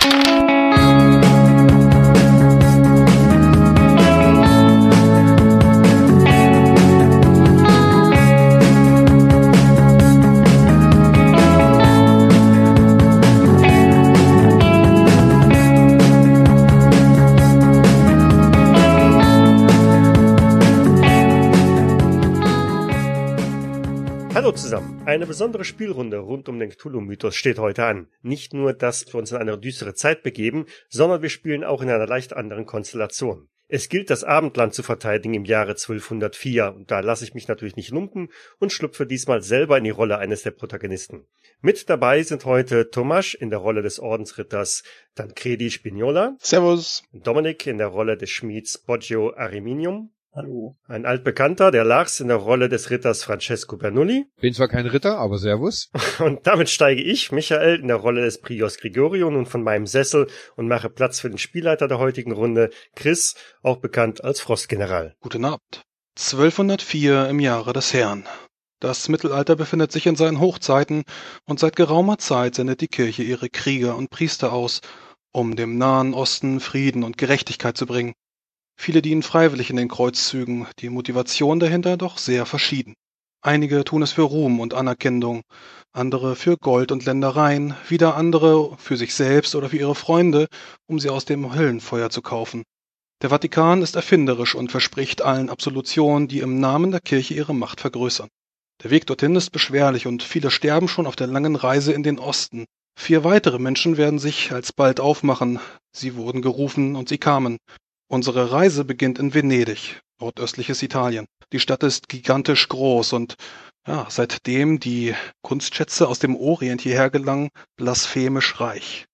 Thank you. Eine besondere Spielrunde rund um den Cthulhu-Mythos steht heute an. Nicht nur, dass wir uns in eine düstere Zeit begeben, sondern wir spielen auch in einer leicht anderen Konstellation. Es gilt, das Abendland zu verteidigen im Jahre 1204 und da lasse ich mich natürlich nicht lumpen und schlüpfe diesmal selber in die Rolle eines der Protagonisten. Mit dabei sind heute Tomasz in der Rolle des Ordensritters Tancredi Spignola. Servus. Dominik in der Rolle des Schmieds Boggio Ariminium. Hallo. Ein altbekannter, der Lars in der Rolle des Ritters Francesco Bernoulli. Bin zwar kein Ritter, aber Servus. Und damit steige ich, Michael, in der Rolle des Prios Gregorio nun von meinem Sessel und mache Platz für den Spielleiter der heutigen Runde, Chris, auch bekannt als Frostgeneral. Guten Abend. 1204 im Jahre des Herrn. Das Mittelalter befindet sich in seinen Hochzeiten und seit geraumer Zeit sendet die Kirche ihre Krieger und Priester aus, um dem Nahen Osten Frieden und Gerechtigkeit zu bringen. Viele dienen freiwillig in den Kreuzzügen, die Motivation dahinter doch sehr verschieden. Einige tun es für Ruhm und Anerkennung, andere für Gold und Ländereien, wieder andere für sich selbst oder für ihre Freunde, um sie aus dem Höllenfeuer zu kaufen. Der Vatikan ist erfinderisch und verspricht allen Absolutionen, die im Namen der Kirche ihre Macht vergrößern. Der Weg dorthin ist beschwerlich und viele sterben schon auf der langen Reise in den Osten. Vier weitere Menschen werden sich alsbald aufmachen. Sie wurden gerufen und sie kamen. Unsere Reise beginnt in Venedig, nordöstliches Italien. Die Stadt ist gigantisch groß und ja, seitdem die Kunstschätze aus dem Orient hierher gelangen, blasphemisch reich.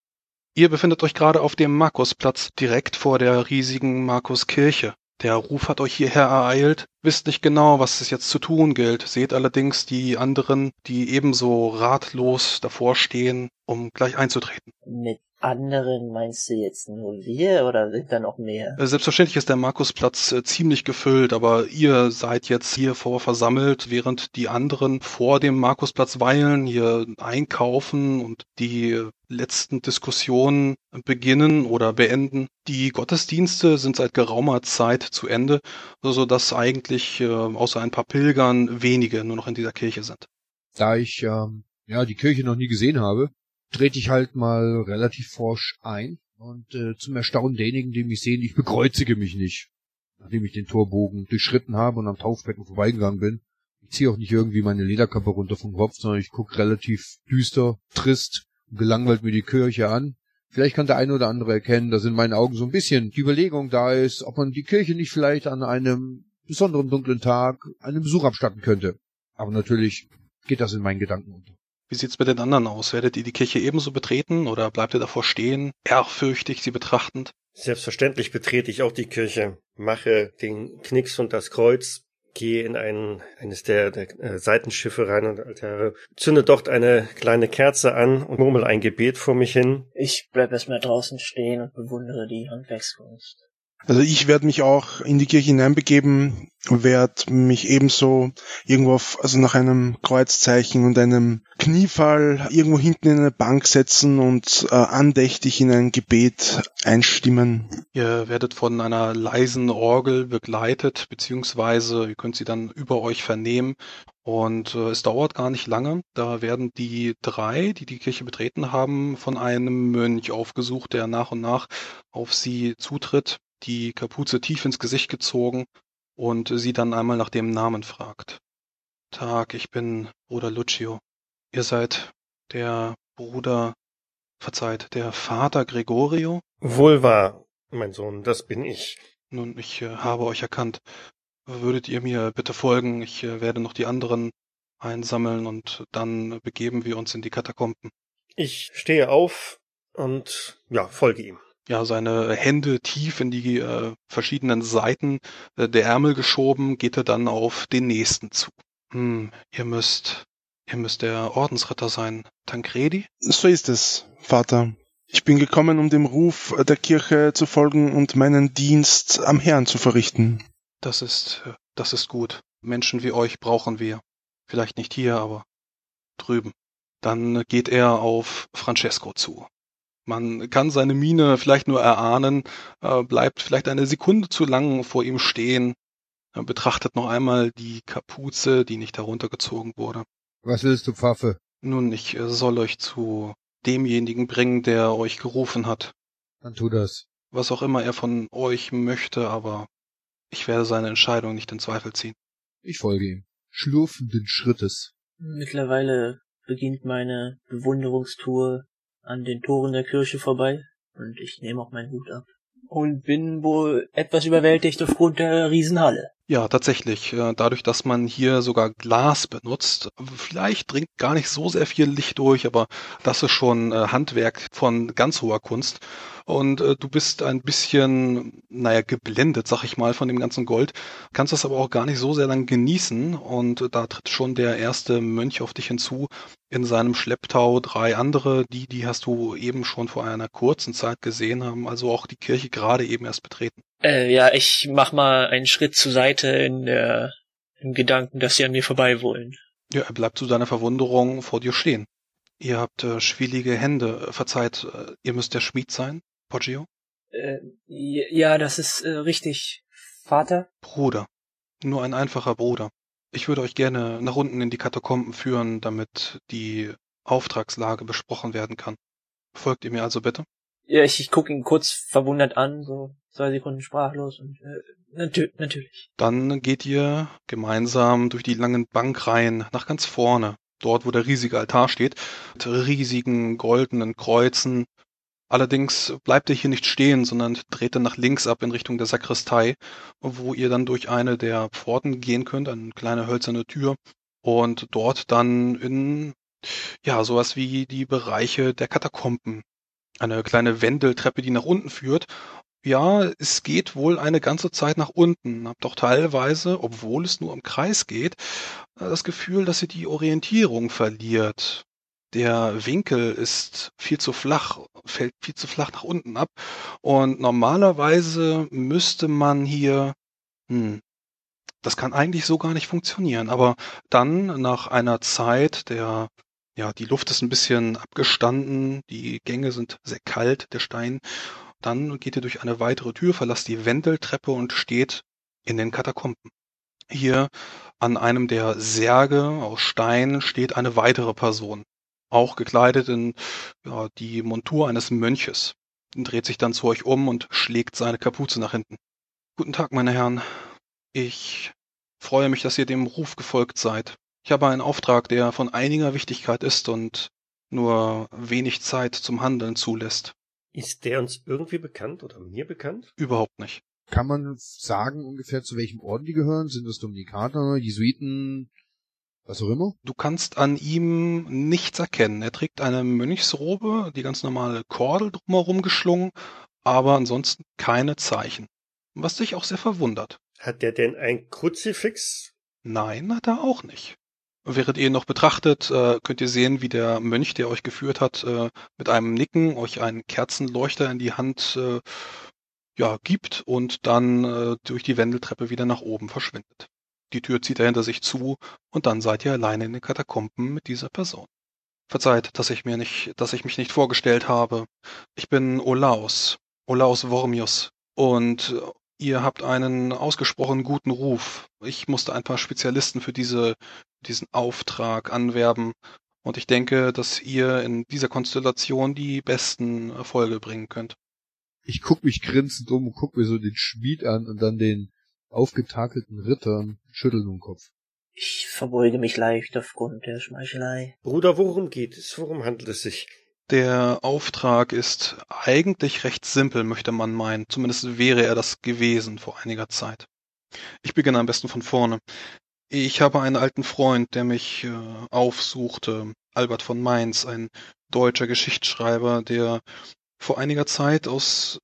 Ihr befindet euch gerade auf dem Markusplatz, direkt vor der riesigen Markuskirche. Der Ruf hat euch hierher ereilt, wisst nicht genau, was es jetzt zu tun gilt, seht allerdings die anderen, die ebenso ratlos davor stehen, um gleich einzutreten. Mit anderen meinst du jetzt nur wir oder sind da noch mehr? Äh, selbstverständlich ist der Markusplatz äh, ziemlich gefüllt, aber ihr seid jetzt hier vor versammelt, während die anderen vor dem Markusplatz weilen, hier einkaufen und die letzten Diskussionen beginnen oder beenden. Die Gottesdienste sind seit geraumer Zeit zu Ende, so dass eigentlich äh, außer ein paar Pilgern wenige nur noch in dieser Kirche sind. Da ich ähm, ja die Kirche noch nie gesehen habe, trete ich halt mal relativ forsch ein und äh, zum Erstaunen derjenigen, die mich sehen, ich bekreuzige mich nicht, nachdem ich den Torbogen durchschritten habe und am Taufbecken vorbeigegangen bin. Ich ziehe auch nicht irgendwie meine Lederkappe runter vom Kopf, sondern ich gucke relativ düster, trist und gelangweilt mir die Kirche an. Vielleicht kann der eine oder andere erkennen, dass in meinen Augen so ein bisschen die Überlegung da ist, ob man die Kirche nicht vielleicht an einem besonderen dunklen Tag einen Besuch abstatten könnte. Aber natürlich geht das in meinen Gedanken unter. Wie sieht's mit den anderen aus? Werdet ihr die Kirche ebenso betreten oder bleibt ihr davor stehen, ehrfürchtig sie betrachtend? Selbstverständlich betrete ich auch die Kirche, mache den Knicks und das Kreuz, gehe in einen, eines der, der äh, Seitenschiffe rein und Altare, zünde dort eine kleine Kerze an und murmel ein Gebet vor mich hin. Ich bleib erstmal draußen stehen und bewundere die Handwerkskunst. Also ich werde mich auch in die Kirche hineinbegeben, werde mich ebenso irgendwo auf, also nach einem Kreuzzeichen und einem Kniefall irgendwo hinten in eine Bank setzen und äh, andächtig in ein Gebet einstimmen. Ihr werdet von einer leisen Orgel begleitet, beziehungsweise ihr könnt sie dann über euch vernehmen. Und äh, es dauert gar nicht lange. Da werden die drei, die die Kirche betreten haben, von einem Mönch aufgesucht, der nach und nach auf sie zutritt die Kapuze tief ins Gesicht gezogen und sie dann einmal nach dem Namen fragt. Tag, ich bin Bruder Lucio. Ihr seid der Bruder, verzeiht, der Vater Gregorio? Wohl wahr, mein Sohn, das bin ich. Nun, ich äh, habe euch erkannt. Würdet ihr mir bitte folgen? Ich äh, werde noch die anderen einsammeln und dann begeben wir uns in die Katakomben. Ich stehe auf und ja, folge ihm ja, seine Hände tief in die äh, verschiedenen Seiten äh, der Ärmel geschoben, geht er dann auf den nächsten zu. Hm, ihr müsst, ihr müsst der Ordensritter sein. Tancredi? So ist es, Vater. Ich bin gekommen, um dem Ruf der Kirche zu folgen und meinen Dienst am Herrn zu verrichten. Das ist, äh, das ist gut. Menschen wie euch brauchen wir. Vielleicht nicht hier, aber drüben. Dann geht er auf Francesco zu. Man kann seine Miene vielleicht nur erahnen, äh, bleibt vielleicht eine Sekunde zu lang vor ihm stehen, äh, betrachtet noch einmal die Kapuze, die nicht heruntergezogen wurde. Was willst du, Pfaffe? Nun, ich äh, soll euch zu demjenigen bringen, der euch gerufen hat. Dann tu das. Was auch immer er von euch möchte, aber ich werde seine Entscheidung nicht in Zweifel ziehen. Ich folge ihm. Schlurfenden Schrittes. Mittlerweile beginnt meine Bewunderungstour an den Toren der Kirche vorbei und ich nehme auch meinen Hut ab. Und bin wohl etwas überwältigt aufgrund der Riesenhalle. Ja, tatsächlich. äh, Dadurch, dass man hier sogar Glas benutzt, vielleicht dringt gar nicht so sehr viel Licht durch, aber das ist schon äh, Handwerk von ganz hoher Kunst. Und äh, du bist ein bisschen, naja, geblendet, sag ich mal, von dem ganzen Gold, kannst das aber auch gar nicht so sehr lang genießen. Und äh, da tritt schon der erste Mönch auf dich hinzu, in seinem Schlepptau drei andere, die, die hast du eben schon vor einer kurzen Zeit gesehen haben, also auch die Kirche gerade eben erst betreten. Äh, ja, ich mach mal einen Schritt zur Seite in der, im Gedanken, dass sie an mir vorbei wollen. Ja, er bleibt zu deiner Verwunderung vor dir stehen. Ihr habt äh, schwielige Hände. Verzeiht, äh, ihr müsst der Schmied sein, Poggio? Äh, ja, das ist äh, richtig. Vater? Bruder. Nur ein einfacher Bruder. Ich würde euch gerne nach unten in die Katakomben führen, damit die Auftragslage besprochen werden kann. Folgt ihr mir also bitte? Ja, ich, ich gucke ihn kurz verwundert an, so zwei Sekunden sprachlos und äh, natür natürlich. Dann geht ihr gemeinsam durch die langen Bankreihen nach ganz vorne, dort wo der riesige Altar steht, mit riesigen goldenen Kreuzen. Allerdings bleibt ihr hier nicht stehen, sondern dreht dann nach links ab in Richtung der Sakristei, wo ihr dann durch eine der Pforten gehen könnt, eine kleine hölzerne Tür, und dort dann in ja sowas wie die Bereiche der Katakomben eine kleine Wendeltreppe, die nach unten führt. Ja, es geht wohl eine ganze Zeit nach unten. Habt doch teilweise, obwohl es nur im Kreis geht, das Gefühl, dass ihr die Orientierung verliert. Der Winkel ist viel zu flach, fällt viel zu flach nach unten ab. Und normalerweise müsste man hier, hm, das kann eigentlich so gar nicht funktionieren. Aber dann nach einer Zeit der ja, die Luft ist ein bisschen abgestanden, die Gänge sind sehr kalt, der Stein. Dann geht ihr durch eine weitere Tür, verlasst die Wendeltreppe und steht in den Katakomben. Hier an einem der Särge aus Stein steht eine weitere Person, auch gekleidet in ja, die Montur eines Mönches, dreht sich dann zu euch um und schlägt seine Kapuze nach hinten. Guten Tag, meine Herren. Ich freue mich, dass ihr dem Ruf gefolgt seid. Ich habe einen Auftrag, der von einiger Wichtigkeit ist und nur wenig Zeit zum Handeln zulässt. Ist der uns irgendwie bekannt oder mir bekannt? Überhaupt nicht. Kann man sagen ungefähr zu welchem Orden die gehören? Sind das Dominikaner, Jesuiten, was auch immer? Du kannst an ihm nichts erkennen. Er trägt eine Mönchsrobe, die ganz normale Kordel drumherum geschlungen, aber ansonsten keine Zeichen. Was dich auch sehr verwundert. Hat der denn ein Kruzifix? Nein, hat er auch nicht. Während ihr ihn noch betrachtet, äh, könnt ihr sehen, wie der Mönch, der euch geführt hat, äh, mit einem Nicken euch einen Kerzenleuchter in die Hand äh, ja, gibt und dann durch die Wendeltreppe wieder nach oben verschwindet. Die Tür zieht er hinter sich zu und dann seid ihr alleine in den Katakomben mit dieser Person. Verzeiht, dass ich mir nicht, dass ich mich nicht vorgestellt habe. Ich bin Olaus, Olaus Wormius und ihr habt einen ausgesprochen guten Ruf. Ich musste ein paar Spezialisten für diese diesen Auftrag anwerben. Und ich denke, dass ihr in dieser Konstellation die besten Erfolge bringen könnt. Ich guck mich grinsend um und guck mir so den Schmied an und dann den aufgetakelten Ritter und schüttel den Kopf. Ich verbeuge mich leicht aufgrund der Schmeichelei. Bruder, worum geht es? Worum handelt es sich? Der Auftrag ist eigentlich recht simpel, möchte man meinen. Zumindest wäre er das gewesen vor einiger Zeit. Ich beginne am besten von vorne. Ich habe einen alten Freund, der mich äh, aufsuchte, Albert von Mainz, ein deutscher Geschichtsschreiber, der vor einiger Zeit aus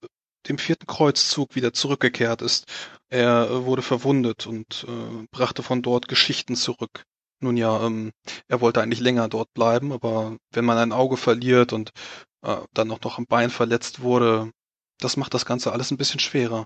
dem vierten Kreuzzug wieder zurückgekehrt ist. Er äh, wurde verwundet und äh, brachte von dort Geschichten zurück. Nun ja, ähm, er wollte eigentlich länger dort bleiben, aber wenn man ein Auge verliert und äh, dann auch noch am Bein verletzt wurde, das macht das Ganze alles ein bisschen schwerer.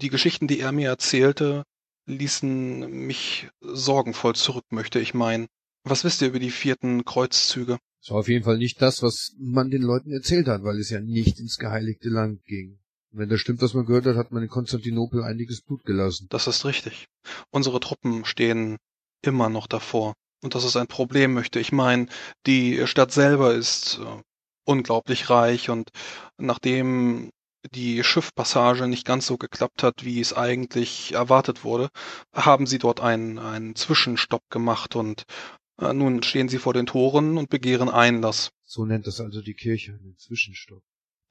Die Geschichten, die er mir erzählte, ließen mich sorgenvoll zurück, möchte ich meinen. Was wisst ihr über die vierten Kreuzzüge? Es war auf jeden Fall nicht das, was man den Leuten erzählt hat, weil es ja nicht ins geheiligte Land ging. Wenn das stimmt, was man gehört hat, hat man in Konstantinopel einiges Blut gelassen. Das ist richtig. Unsere Truppen stehen immer noch davor. Und das ist ein Problem, möchte ich meinen. Die Stadt selber ist äh, unglaublich reich und nachdem die Schiffpassage nicht ganz so geklappt hat, wie es eigentlich erwartet wurde, haben sie dort einen, einen Zwischenstopp gemacht und äh, nun stehen sie vor den Toren und begehren Einlass. So nennt das also die Kirche, einen Zwischenstopp.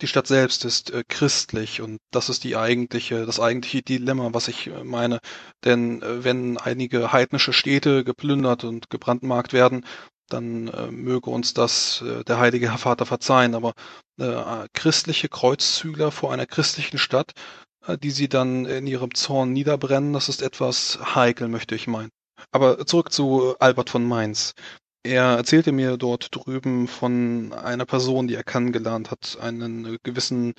Die Stadt selbst ist äh, christlich und das ist die eigentliche, das eigentliche Dilemma, was ich äh, meine. Denn äh, wenn einige heidnische Städte geplündert und gebrandmarkt werden, dann äh, möge uns das äh, der heilige Herr Vater verzeihen. Aber christliche Kreuzzügler vor einer christlichen Stadt, die sie dann in ihrem Zorn niederbrennen, das ist etwas heikel, möchte ich meinen. Aber zurück zu Albert von Mainz. Er erzählte mir dort drüben von einer Person, die er kennengelernt hat, einen gewissen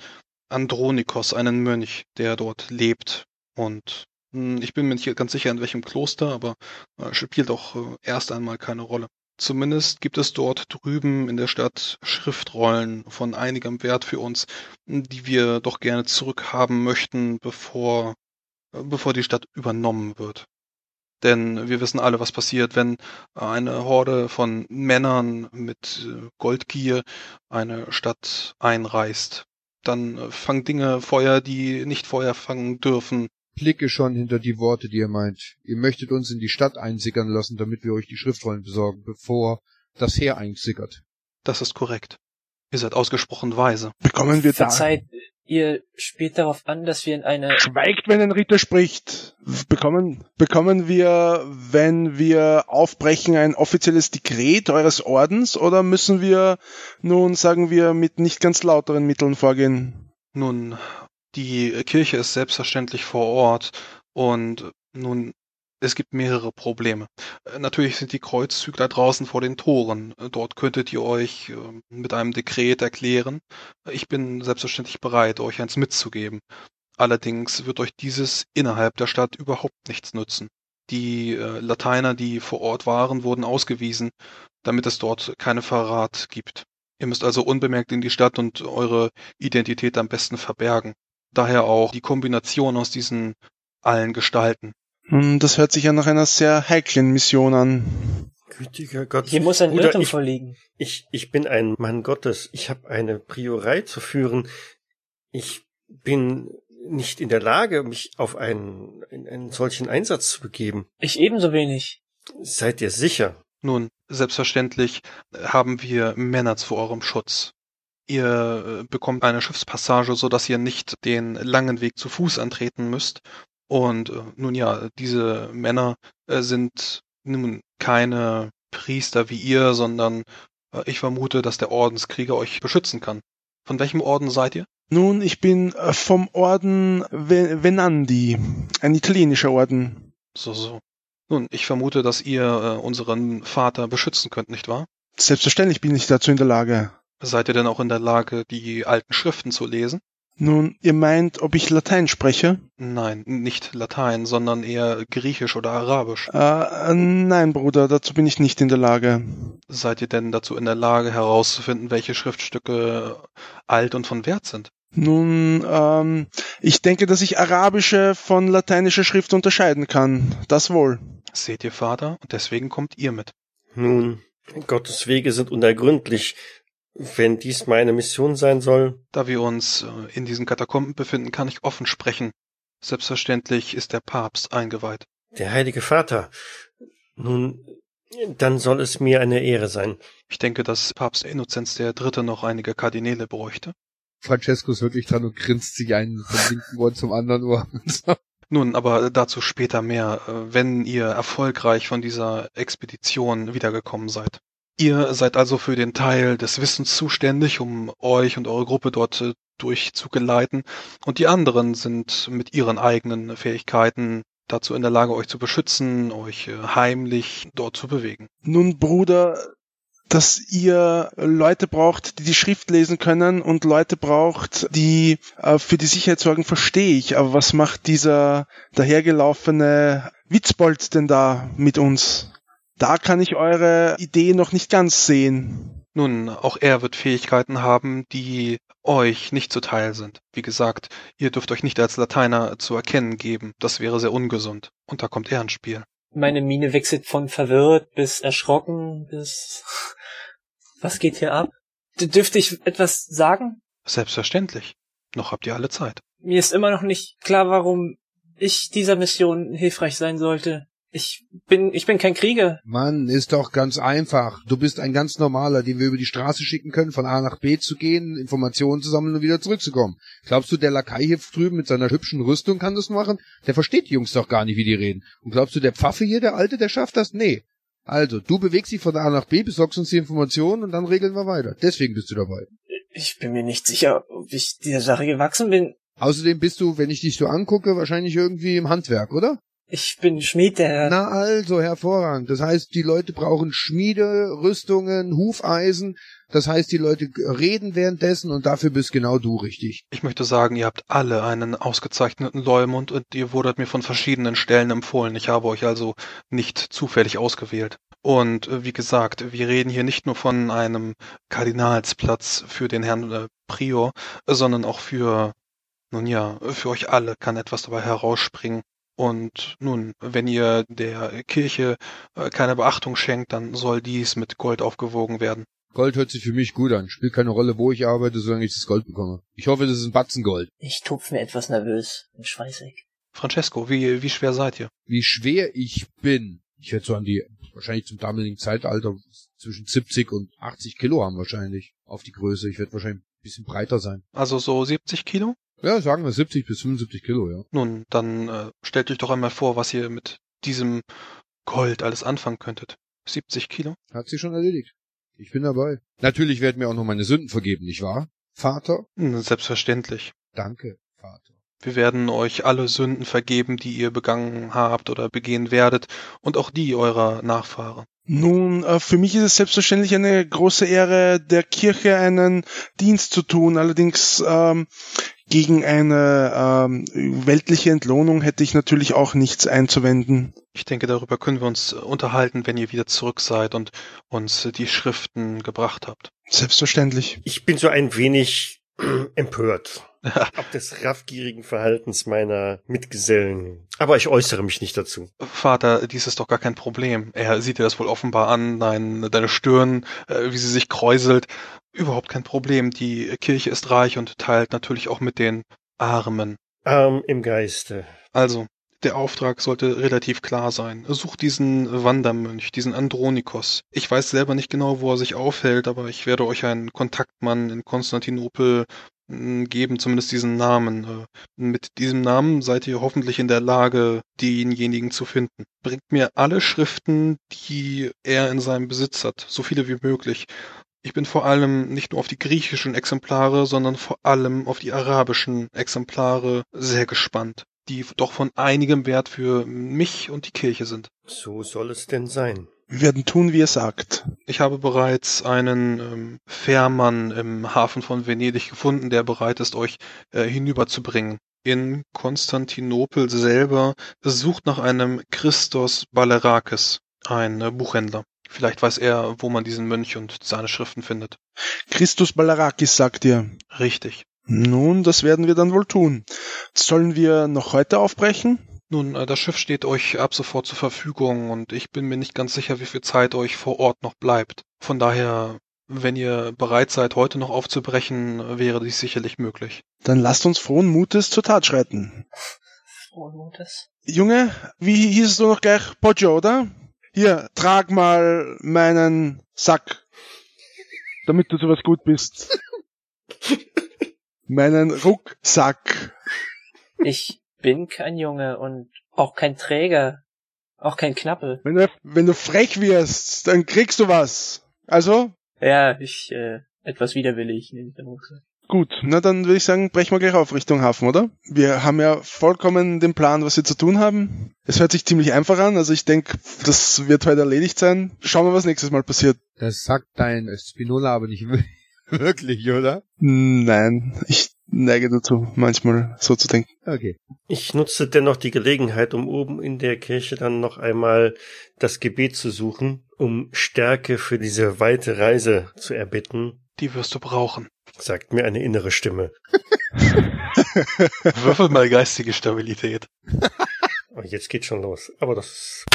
Andronikos, einen Mönch, der dort lebt. Und hm, ich bin mir nicht ganz sicher, in welchem Kloster, aber äh, spielt auch äh, erst einmal keine Rolle. Zumindest gibt es dort drüben in der Stadt Schriftrollen von einigem Wert für uns, die wir doch gerne zurückhaben möchten, bevor, äh, bevor die Stadt übernommen wird. Denn wir wissen alle, was passiert, wenn eine Horde von Männern mit äh, Goldgier eine Stadt einreißt. Dann äh, fangen Dinge Feuer, die nicht Feuer fangen dürfen. Blicke schon hinter die Worte, die ihr meint. Ihr möchtet uns in die Stadt einsickern lassen, damit wir euch die Schriftrollen besorgen, bevor das Heer einsickert. Das ist korrekt. Ihr seid ausgesprochen weise. Bekommen wir da... Ihr spielt darauf an, dass wir in eine... Schweigt, wenn ein Ritter spricht. Bekommen, bekommen wir, wenn wir aufbrechen, ein offizielles Dekret eures Ordens oder müssen wir nun, sagen wir, mit nicht ganz lauteren Mitteln vorgehen? Nun, die Kirche ist selbstverständlich vor Ort und nun es gibt mehrere Probleme. Äh, natürlich sind die Kreuzzügler draußen vor den Toren. Äh, dort könntet ihr euch äh, mit einem Dekret erklären. Ich bin selbstverständlich bereit, euch eins mitzugeben. Allerdings wird euch dieses innerhalb der Stadt überhaupt nichts nützen. Die Lateiner, die vor Ort waren, wurden ausgewiesen, damit es dort keine Verrat gibt. Ihr müsst also unbemerkt in die Stadt und eure Identität am besten verbergen. Daher auch die Kombination aus diesen allen Gestalten. Das hört sich ja nach einer sehr heiklen Mission an. Gütiger Gott. Hier muss ein Bruder, Irrtum ich, vorliegen. Ich, ich bin ein Mann Gottes. Ich habe eine Priorei zu führen. Ich bin nicht in der Lage, mich auf einen, in einen solchen Einsatz zu begeben. Ich ebenso wenig. Seid ihr sicher? Nun, selbstverständlich haben wir Männer zu eurem Schutz. Ihr äh, bekommt eine Schiffspassage, so dass ihr nicht den langen Weg zu Fuß antreten müsst und äh, nun ja, diese Männer äh, sind nun keine Priester wie ihr, sondern äh, ich vermute, dass der Ordenskrieger euch beschützen kann. Von welchem Orden seid ihr? Nun, ich bin äh, vom Orden Venandi, ein italienischer Orden. So, so. Nun, ich vermute, dass ihr äh, unseren Vater beschützen könnt, nicht wahr? Selbstverständlich bin ich dazu in der Lage. Seid ihr denn auch in der Lage, die alten Schriften zu lesen? Nun, ihr meint, ob ich Latein spreche? Nein, nicht Latein, sondern eher Griechisch oder Arabisch. Äh, nein, Bruder, dazu bin ich nicht in der Lage. Seid ihr denn dazu in der Lage herauszufinden, welche Schriftstücke alt und von Wert sind? Nun, ähm, ich denke, dass ich arabische von lateinischer Schrift unterscheiden kann. Das wohl. Seht ihr, Vater, und deswegen kommt ihr mit. Nun, Gottes Wege sind unergründlich. Wenn dies meine Mission sein soll. Da wir uns äh, in diesen Katakomben befinden, kann ich offen sprechen. Selbstverständlich ist der Papst eingeweiht. Der Heilige Vater. Nun, dann soll es mir eine Ehre sein. Ich denke, dass Papst Innozenz der Dritte noch einige Kardinäle bräuchte. Francesco ist wirklich dran und grinst sich einen vom linken Ohr zum anderen Ohr. Nun, aber dazu später mehr, äh, wenn ihr erfolgreich von dieser Expedition wiedergekommen seid. Ihr seid also für den Teil des Wissens zuständig, um euch und eure Gruppe dort äh, durchzugeleiten. Und die anderen sind mit ihren eigenen Fähigkeiten dazu in der Lage, euch zu beschützen, euch äh, heimlich dort zu bewegen. Nun, Bruder, dass ihr Leute braucht, die die Schrift lesen können und Leute braucht, die äh, für die Sicherheit sorgen, verstehe ich. Aber was macht dieser dahergelaufene Witzbold denn da mit uns? Da kann ich eure Idee noch nicht ganz sehen. Nun, auch er wird Fähigkeiten haben, die euch nicht zuteil sind. Wie gesagt, ihr dürft euch nicht als Lateiner zu erkennen geben. Das wäre sehr ungesund. Und da kommt er ins Spiel. Meine Miene wechselt von verwirrt bis erschrocken bis... Was geht hier ab? D dürfte ich etwas sagen? Selbstverständlich. Noch habt ihr alle Zeit. Mir ist immer noch nicht klar, warum ich dieser Mission hilfreich sein sollte. Ich bin, ich bin kein Krieger. Mann, ist doch ganz einfach. Du bist ein ganz normaler, den wir über die Straße schicken können, von A nach B zu gehen, Informationen zu sammeln und wieder zurückzukommen. Glaubst du, der Lakai hier drüben mit seiner hübschen Rüstung kann das machen? Der versteht die Jungs doch gar nicht, wie die reden. Und glaubst du, der Pfaffe hier, der Alte, der schafft das? Nee. Also, du bewegst dich von A nach B, besorgst uns die Informationen und dann regeln wir weiter. Deswegen bist du dabei. Ich bin mir nicht sicher, ob ich dieser Sache gewachsen bin. Außerdem bist du, wenn ich dich so angucke, wahrscheinlich irgendwie im Handwerk, oder? Ich bin Schmied, der... Na also, hervorragend. Das heißt, die Leute brauchen Schmiede, Rüstungen, Hufeisen. Das heißt, die Leute reden währenddessen und dafür bist genau du richtig. Ich möchte sagen, ihr habt alle einen ausgezeichneten Leumund und ihr wurdet mir von verschiedenen Stellen empfohlen. Ich habe euch also nicht zufällig ausgewählt. Und äh, wie gesagt, wir reden hier nicht nur von einem Kardinalsplatz für den Herrn äh, Prior, sondern auch für, nun ja, für euch alle kann etwas dabei herausspringen. Und nun, wenn ihr der Kirche äh, keine Beachtung schenkt, dann soll dies mit Gold aufgewogen werden. Gold hört sich für mich gut an. Spielt keine Rolle, wo ich arbeite, solange ich das Gold bekomme. Ich hoffe, das ist ein Batzen Gold. Ich tupf mir etwas nervös und schweißig. Francesco, wie, wie schwer seid ihr? Wie schwer ich bin. Ich hätte so an die, wahrscheinlich zum damaligen Zeitalter, zwischen 70 und 80 Kilo haben wahrscheinlich. Auf die Größe. Ich werde wahrscheinlich ein bisschen breiter sein. Also so 70 Kilo? Ja, sagen wir 70 bis 75 Kilo, ja. Nun, dann äh, stellt euch doch einmal vor, was ihr mit diesem Gold alles anfangen könntet. 70 Kilo? Hat sich schon erledigt. Ich bin dabei. Natürlich werden mir auch noch meine Sünden vergeben, nicht wahr? Vater? Hm, Selbstverständlich. Danke, Vater. Wir werden euch alle Sünden vergeben, die ihr begangen habt oder begehen werdet, und auch die eurer Nachfahren. Nun, äh, für mich ist es selbstverständlich eine große Ehre, der Kirche einen Dienst zu tun. Allerdings ähm, gegen eine ähm, weltliche Entlohnung hätte ich natürlich auch nichts einzuwenden. Ich denke, darüber können wir uns unterhalten, wenn ihr wieder zurück seid und uns die Schriften gebracht habt. Selbstverständlich. Ich bin so ein wenig empört. Ab des raffgierigen Verhaltens meiner Mitgesellen. Aber ich äußere mich nicht dazu. Vater, dies ist doch gar kein Problem. Er sieht dir das wohl offenbar an, dein, deine Stirn, äh, wie sie sich kräuselt. Überhaupt kein Problem. Die Kirche ist reich und teilt natürlich auch mit den Armen. Arm im Geiste. Also, der Auftrag sollte relativ klar sein. Sucht diesen Wandermönch, diesen Andronikos. Ich weiß selber nicht genau, wo er sich aufhält, aber ich werde euch einen Kontaktmann in Konstantinopel hm, geben, zumindest diesen Namen. Äh, mit diesem Namen seid ihr hoffentlich in der Lage, denjenigen zu finden. Bringt mir alle Schriften, die er in seinem Besitz hat, so viele wie möglich. Ich bin vor allem nicht nur auf die griechischen Exemplare, sondern vor allem auf die arabischen Exemplare sehr gespannt, die doch von einigem Wert für mich und die Kirche sind. So soll es denn sein. Wir werden tun, wie er sagt. Ich habe bereits einen ähm, Fährmann im Hafen von Venedig gefunden, der bereit ist, euch äh, hinüberzubringen. In Konstantinopel selber sucht nach einem Christos Balerakis, ein äh, Buchhändler. Vielleicht weiß er, wo man diesen Mönch und seine Schriften findet. Christus Balarakis sagt ihr. Richtig. Nun, das werden wir dann wohl tun. Sollen wir noch heute aufbrechen? Nun, äh, das Schiff steht euch ab sofort zur Verfügung und ich bin mir nicht ganz sicher, wie viel Zeit euch vor Ort noch bleibt. Von daher, wenn ihr bereit seid, heute noch aufzubrechen, wäre dies sicherlich möglich. Dann lasst uns frohen Mutes zur Tat schreiten. Frohen Mutes. Junge, wie hieß du noch gleich? Poggio, oder? Hier, trag mal meinen Sack, damit du sowas gut bist. Meinen Rucksack. Ich bin kein Junge und auch kein Träger. Auch kein Knappe. Wenn du, wenn du frech wirst, dann kriegst du was. Also? Ja, ich, äh, etwas widerwillig nehme ich den Rucksack. Gut, na dann würde ich sagen, brechen wir gleich auf Richtung Hafen, oder? Wir haben ja vollkommen den Plan, was wir zu tun haben. Es hört sich ziemlich einfach an, also ich denke, das wird heute erledigt sein. Schauen wir, was nächstes Mal passiert. Das sagt dein Spinola aber nicht wirklich, oder? Nein, ich neige dazu, manchmal so zu denken. Okay. Ich nutze dennoch die Gelegenheit, um oben in der Kirche dann noch einmal das Gebet zu suchen um Stärke für diese weite Reise zu erbitten. Die wirst du brauchen, sagt mir eine innere Stimme. Würfel mal geistige Stabilität. Oh, jetzt geht schon los. Aber das,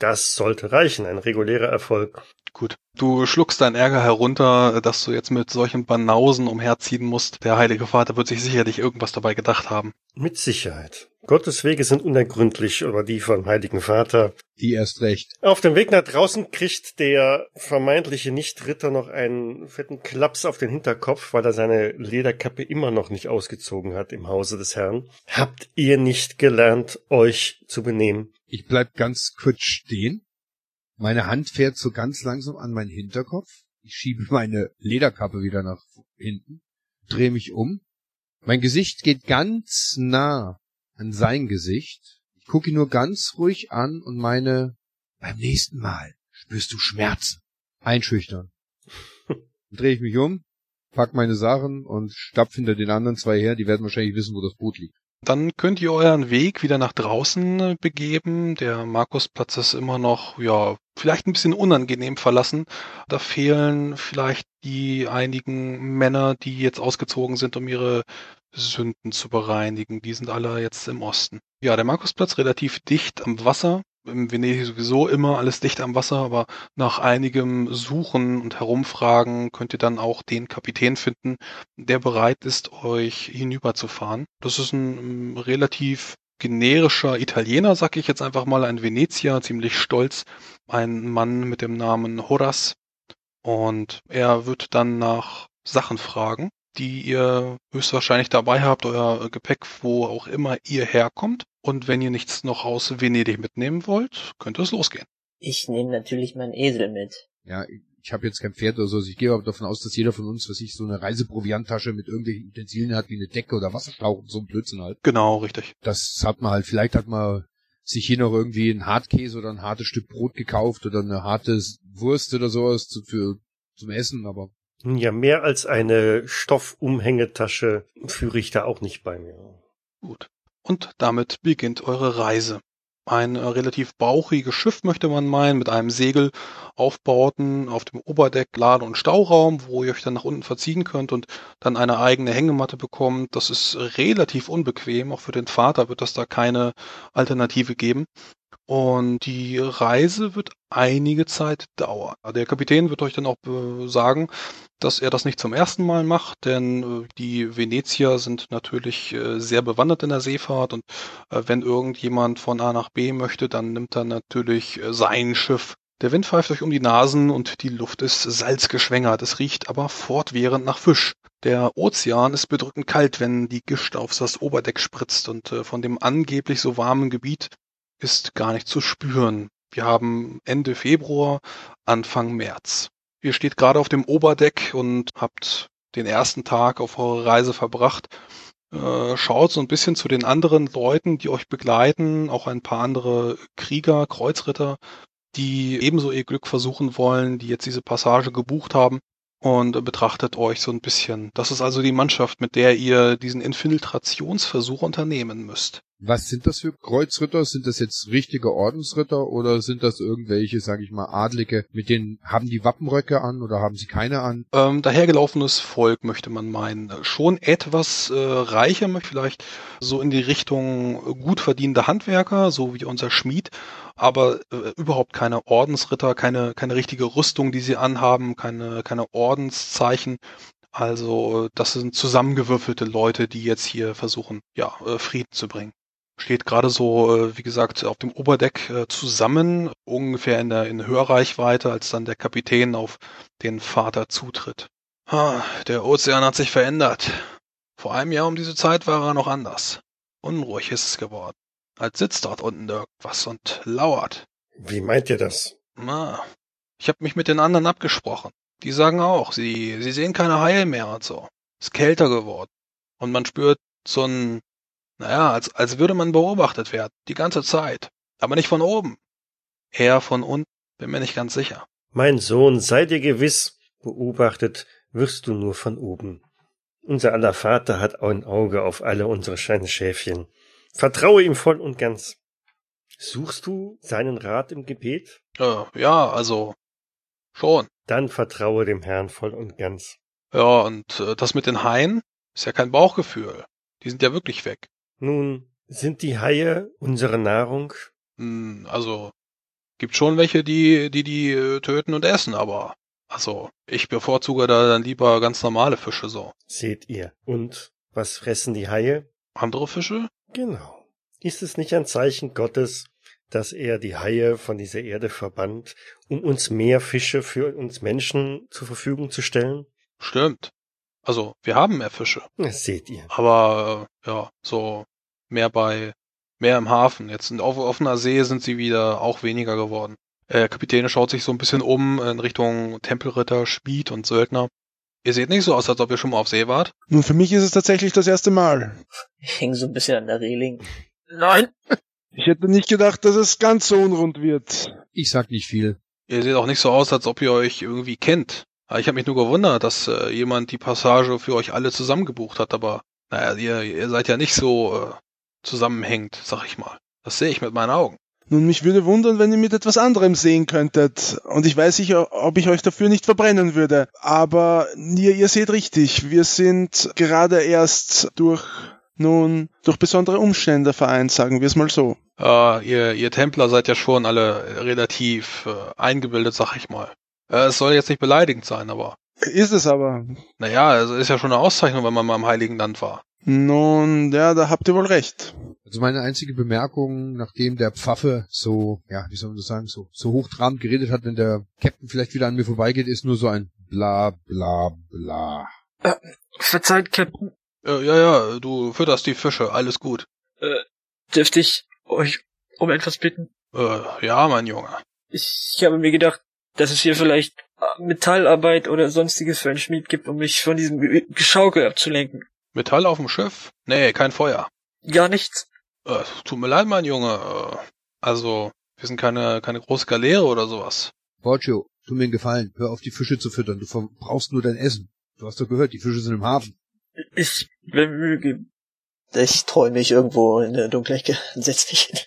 das sollte reichen. Ein regulärer Erfolg. Gut. Du schluckst deinen Ärger herunter, dass du jetzt mit solchen Banausen umherziehen musst. Der Heilige Vater wird sich sicherlich irgendwas dabei gedacht haben. Mit Sicherheit. Gottes Wege sind unergründlich, oder die vom Heiligen Vater. Die erst recht. Auf dem Weg nach draußen kriegt der vermeintliche Nichtritter noch einen fetten Klaps auf den Hinterkopf, weil er seine Lederkappe immer noch nicht ausgezogen hat im Hause des Herrn. Habt ihr nicht gelernt, euch zu benehmen? Ich bleib ganz kurz stehen meine Hand fährt so ganz langsam an meinen Hinterkopf. Ich schiebe meine Lederkappe wieder nach hinten, drehe mich um. Mein Gesicht geht ganz nah an sein Gesicht. Ich gucke ihn nur ganz ruhig an und meine, beim nächsten Mal spürst du Schmerzen. Einschüchtern. drehe ich mich um, pack meine Sachen und stapf hinter den anderen zwei her. Die werden wahrscheinlich wissen, wo das Boot liegt. Dann könnt ihr euren Weg wieder nach draußen äh, begeben. Der Markusplatz ist immer noch, ja, vielleicht ein bisschen unangenehm verlassen. Da fehlen vielleicht die einigen Männer, die jetzt ausgezogen sind, um ihre Sünden zu bereinigen. Die sind alle jetzt im Osten. Ja, der Markusplatz relativ dicht am Wasser im Venedig sowieso immer alles dicht am Wasser, aber nach einigem Suchen und Herumfragen könnt ihr dann auch den Kapitän finden, der bereit ist, euch hinüberzufahren. Das ist ein um, relativ generischer Italiener, sag ich jetzt einfach mal, ein Venezier, ziemlich stolz, ein Mann mit dem Namen Horace. Und er wird dann nach Sachen fragen, die ihr höchstwahrscheinlich dabei habt, euer Gepäck, wo auch immer ihr herkommt. Und wenn ihr nichts noch aus Venedig mitnehmen wollt, könnte es losgehen. Ich nehme natürlich meinen Esel mit. Ja, ich habe jetzt kein Pferd oder so. Also ich gehe aber davon aus, dass jeder von uns, was ich so eine Reiseprovianttasche mit irgendwelchen Utensilien hat, wie eine Decke oder Wasserschlauch und so ein Blödsinn halt. Genau, richtig. Das hat man halt, vielleicht hat man sich hier noch irgendwie ein Hartkäse oder ein hartes Stück Brot gekauft oder eine harte Wurst oder sowas zu, für, zum Essen, aber. Ja, mehr als eine Stoffumhängetasche führe ich da auch nicht bei mir. Gut und damit beginnt eure Reise. Ein äh, relativ bauchiges Schiff möchte man meinen, mit einem Segel, Aufbauten auf dem Oberdeck, Lade- und Stauraum, wo ihr euch dann nach unten verziehen könnt und dann eine eigene Hängematte bekommt. Das ist relativ unbequem, auch für den Vater wird das da keine Alternative geben. Und die Reise wird einige Zeit dauern. Der Kapitän wird euch dann auch sagen, dass er das nicht zum ersten Mal macht, denn äh, die Venezier sind natürlich äh, sehr bewandert in der Seefahrt und äh, wenn irgendjemand von A nach B möchte, dann nimmt er natürlich sein Schiff. Der Wind pfeift euch um die Nasen und die Luft ist salzgeschwängert. Es riecht aber fortwährend nach Fisch. Der Ozean ist bedrückend kalt, wenn die Gischt auf das Oberdeck spritzt und von dem angeblich so warmen Gebiet ist gar nicht zu spüren. Wir haben Ende Februar, Anfang März. Ihr steht gerade auf dem Oberdeck und habt den ersten Tag auf eurer Reise verbracht. Äh, schaut so ein bisschen zu den anderen Leuten, die euch begleiten, auch ein paar andere Krieger, Kreuzritter, die ebenso ihr Glück versuchen wollen, die jetzt diese Passage gebucht haben und betrachtet euch so ein bisschen. Das ist also die Mannschaft, mit der ihr diesen Infiltrationsversuch unternehmen müsst. Was sind das für Kreuzritter? Sind das jetzt richtige Ordensritter oder sind das irgendwelche, sage ich mal, Adlige, mit denen haben die Wappenröcke an oder haben sie keine an? Ähm, dahergelaufenes Volk möchte man meinen. Schon etwas äh, reicher, vielleicht so in die Richtung gut verdienende Handwerker, so wie unser Schmied, aber äh, überhaupt keine Ordensritter, keine, keine richtige Rüstung, die sie anhaben, keine, keine Ordenszeichen. Also das sind zusammengewürfelte Leute, die jetzt hier versuchen, ja, äh, Frieden zu bringen steht gerade so, äh, wie gesagt, auf dem Oberdeck äh, zusammen, ungefähr in der in Hörreichweite, als dann der Kapitän auf den Vater zutritt. Ha, der Ozean hat sich verändert. Vor einem Jahr um diese Zeit war er noch anders. Unruhig ist es geworden. Als sitzt dort unten irgendwas und lauert. Wie meint ihr das? Na, ich habe mich mit den anderen abgesprochen. Die sagen auch, sie, sie sehen keine Heil mehr und so. Ist kälter geworden. Und man spürt so ein naja, als, als würde man beobachtet werden, die ganze Zeit. Aber nicht von oben. Eher von unten, bin mir nicht ganz sicher. Mein Sohn, sei dir gewiss, beobachtet wirst du nur von oben. Unser aller Vater hat ein Auge auf alle unsere kleinen Schäfchen. Vertraue ihm voll und ganz. Suchst du seinen Rat im Gebet? Äh, ja, also schon. Dann vertraue dem Herrn voll und ganz. Ja, und äh, das mit den Haien ist ja kein Bauchgefühl. Die sind ja wirklich weg. Nun, sind die Haie unsere Nahrung? Hm, also gibt schon welche, die die die äh, töten und essen, aber also ich bevorzuge da dann lieber ganz normale Fische so. Seht ihr. Und was fressen die Haie? Andere Fische? Genau. Ist es nicht ein Zeichen Gottes, dass er die Haie von dieser Erde verbannt, um uns mehr Fische für uns Menschen zur Verfügung zu stellen? Stimmt. Also wir haben mehr Fische. Das seht ihr. Aber äh, ja, so mehr bei mehr im Hafen. Jetzt in, auf offener See sind sie wieder auch weniger geworden. Äh, Kapitän schaut sich so ein bisschen um in Richtung Tempelritter, Schmied und Söldner. Ihr seht nicht so aus, als ob ihr schon mal auf See wart. Nun, für mich ist es tatsächlich das erste Mal. Ich hänge so ein bisschen an der Reling. Nein! Ich hätte nicht gedacht, dass es ganz so unrund wird. Ich sag nicht viel. Ihr seht auch nicht so aus, als ob ihr euch irgendwie kennt. Aber Ich habe mich nur gewundert, dass äh, jemand die Passage für euch alle zusammengebucht hat, aber naja, ihr, ihr seid ja nicht so äh, zusammenhängend, sag ich mal. Das sehe ich mit meinen Augen. Nun, mich würde wundern, wenn ihr mit etwas anderem sehen könntet. Und ich weiß nicht, ob ich euch dafür nicht verbrennen würde. Aber ihr, ihr seht richtig, wir sind gerade erst durch, nun, durch besondere Umstände vereint, sagen wir es mal so. Äh, ihr, ihr Templer seid ja schon alle relativ äh, eingebildet, sag ich mal. Äh, es soll jetzt nicht beleidigend sein, aber Ist es aber. naja, es ist ja schon eine Auszeichnung, wenn man mal im Heiligen Land war. Nun, ja, da habt ihr wohl recht. Also meine einzige Bemerkung, nachdem der Pfaffe so, ja, wie soll man das sagen, so, so hochtrabend geredet hat, wenn der Captain vielleicht wieder an mir vorbeigeht, ist nur so ein bla bla bla. Verzeiht, Captain. Äh, ja, ja, du fütterst die Fische, alles gut. Äh, dürfte ich euch um etwas bitten? Äh, ja, mein Junge. Ich habe mir gedacht, dass es hier vielleicht Metallarbeit oder sonstiges für einen Schmied gibt, um mich von diesem Ge- Geschaukel abzulenken. Metall auf dem Schiff? Nee, kein Feuer. Gar nichts. Äh, tut mir leid, mein Junge. Äh, also, wir sind keine, keine große Galeere oder sowas. Borgio, tu mir einen Gefallen, hör auf die Fische zu füttern, du verbrauchst nur dein Essen. Du hast doch gehört, die Fische sind im Hafen. Ich will Mühe geben. Ich träume mich irgendwo in der dunklen Ecke und setz mich hin.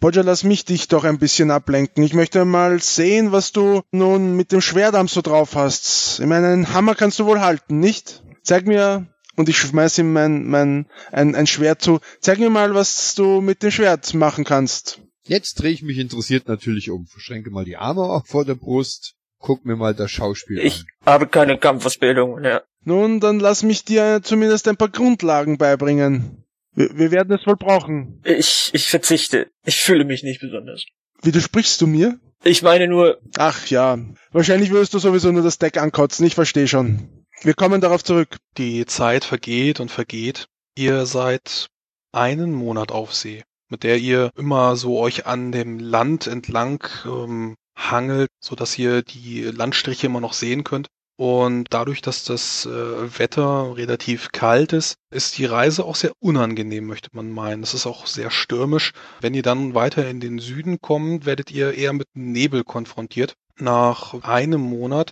Bodja, lass mich dich doch ein bisschen ablenken. Ich möchte mal sehen, was du nun mit dem Schwerdarm so drauf hast. Ich meine, einen Hammer kannst du wohl halten, nicht? Zeig mir, und ich schmeiß ihm mein, mein, ein, ein Schwert zu. Zeig mir mal, was du mit dem Schwert machen kannst. Jetzt drehe ich mich interessiert natürlich um, verschränke mal die Arme vor der Brust, guck mir mal das Schauspiel Ich an. habe keine Kampfausbildung. Ja. Nun, dann lass mich dir zumindest ein paar Grundlagen beibringen. Wir, wir werden es wohl brauchen. Ich, ich verzichte. Ich fühle mich nicht besonders. Widersprichst du mir? Ich meine nur, Ach ja, wahrscheinlich würdest du sowieso nur das Deck ankotzen, ich verstehe schon. Wir kommen darauf zurück. Die Zeit vergeht und vergeht. Ihr seid einen Monat auf See, mit der ihr immer so euch an dem Land entlang ähm, hangelt, so dass ihr die Landstriche immer noch sehen könnt. Und dadurch, dass das äh, Wetter relativ kalt ist, ist die Reise auch sehr unangenehm, möchte man meinen. Es ist auch sehr stürmisch. Wenn ihr dann weiter in den Süden kommt, werdet ihr eher mit Nebel konfrontiert. Nach einem Monat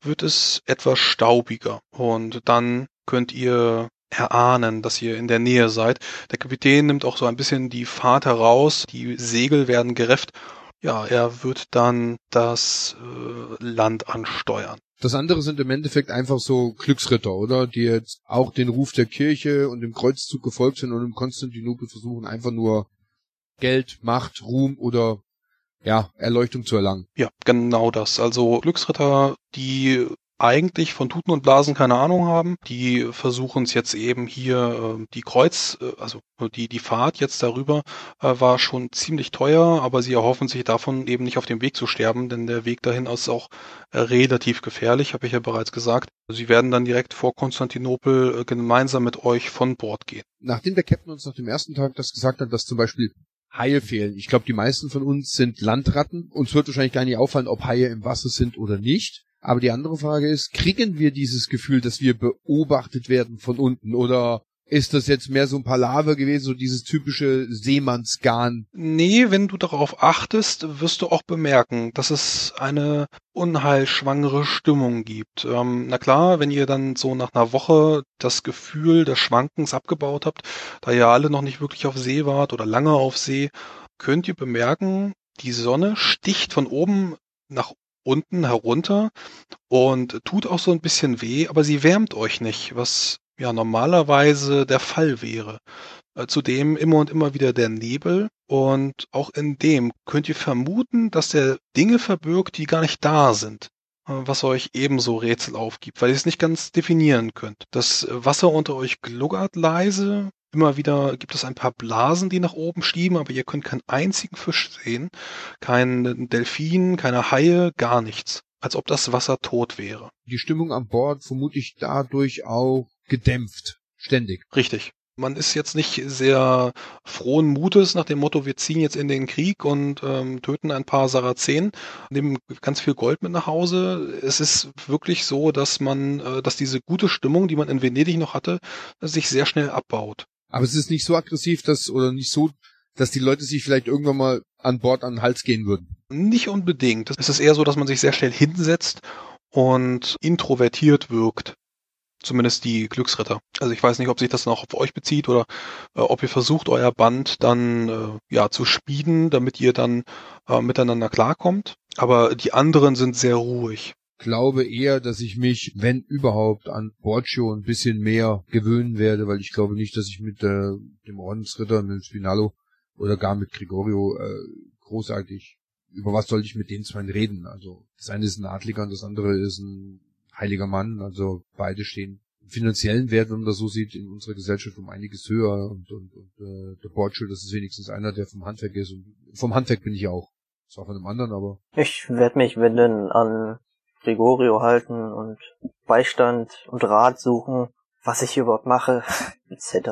wird es etwas staubiger und dann könnt ihr erahnen, dass ihr in der Nähe seid. Der Kapitän nimmt auch so ein bisschen die Fahrt heraus, die Segel werden gerefft. Ja, er wird dann das äh, Land ansteuern. Das andere sind im Endeffekt einfach so Glücksritter, oder? Die jetzt auch den Ruf der Kirche und dem Kreuzzug gefolgt sind und im Konstantinopel versuchen einfach nur Geld, Macht, Ruhm oder ja, Erleuchtung zu erlangen. Ja, genau das. Also Glücksritter, die eigentlich von Tuten und Blasen keine Ahnung haben, die versuchen es jetzt eben hier, äh, die Kreuz, äh, also die, die Fahrt jetzt darüber äh, war schon ziemlich teuer, aber sie erhoffen sich davon eben nicht auf dem Weg zu sterben, denn der Weg dahin ist auch äh, relativ gefährlich, habe ich ja bereits gesagt. Sie werden dann direkt vor Konstantinopel äh, gemeinsam mit euch von Bord gehen. Nachdem der Captain uns nach dem ersten Tag das gesagt hat, dass zum Beispiel Haie fehlen. Ich glaube, die meisten von uns sind Landratten. Uns wird wahrscheinlich gar nicht auffallen, ob Haie im Wasser sind oder nicht. Aber die andere Frage ist, kriegen wir dieses Gefühl, dass wir beobachtet werden von unten? Oder ist das jetzt mehr so ein Palaver gewesen, so dieses typische Seemannsgarn? Nee, wenn du darauf achtest, wirst du auch bemerken, dass es eine unheilschwangere Stimmung gibt. Ähm, na klar, wenn ihr dann so nach einer Woche das Gefühl des Schwankens abgebaut habt, da ihr alle noch nicht wirklich auf See wart oder lange auf See, könnt ihr bemerken, die Sonne sticht von oben nach unten herunter und tut auch so ein bisschen weh, aber sie wärmt euch nicht, was ja normalerweise der Fall wäre. Äh, zudem immer und immer wieder der Nebel und auch in dem könnt ihr vermuten, dass er Dinge verbirgt, die gar nicht da sind äh, was euch ebenso Rätsel aufgibt, weil ihr es nicht ganz definieren könnt. Das Wasser unter euch gluckert leise, Immer wieder gibt es ein paar Blasen, die nach oben schieben, aber ihr könnt keinen einzigen Fisch sehen, keinen Delfin, keine Haie, gar nichts. Als ob das Wasser tot wäre. Die Stimmung an Bord vermutlich dadurch auch gedämpft. Ständig. Richtig. Man ist jetzt nicht sehr frohen Mutes nach dem Motto, wir ziehen jetzt in den Krieg und ähm, töten ein paar Sarazenen, nehmen ganz viel Gold mit nach Hause. Es ist wirklich so, dass man, äh, dass diese gute Stimmung, die man in Venedig noch hatte, sich sehr schnell abbaut. Aber es ist nicht so aggressiv, dass, oder nicht so, dass die Leute sich vielleicht irgendwann mal an Bord an den Hals gehen würden. Nicht unbedingt. Es ist eher so, dass man sich sehr schnell hinsetzt und introvertiert wirkt. Zumindest die Glücksritter. Also ich weiß nicht, ob sich das noch auf euch bezieht oder äh, ob ihr versucht, euer Band dann äh, ja zu spieden, damit ihr dann äh, miteinander klarkommt. Aber die anderen sind sehr ruhig glaube eher, dass ich mich, wenn überhaupt, an Borgio ein bisschen mehr gewöhnen werde, weil ich glaube nicht, dass ich mit äh, dem Ordensritter, mit Spinalo oder gar mit Gregorio äh, großartig über was soll ich mit den zwei reden? Also das eine ist ein Adliger und das andere ist ein heiliger Mann. Also beide stehen finanziellen Wert, wenn man das so sieht, in unserer Gesellschaft um einiges höher. Und, und, und äh, der Borgio, das ist wenigstens einer, der vom Handwerk ist. Und vom Handwerk bin ich auch. Zwar von einem anderen, aber. Ich werde mich wenden an Gregorio halten und Beistand und Rat suchen, was ich hier überhaupt mache, etc.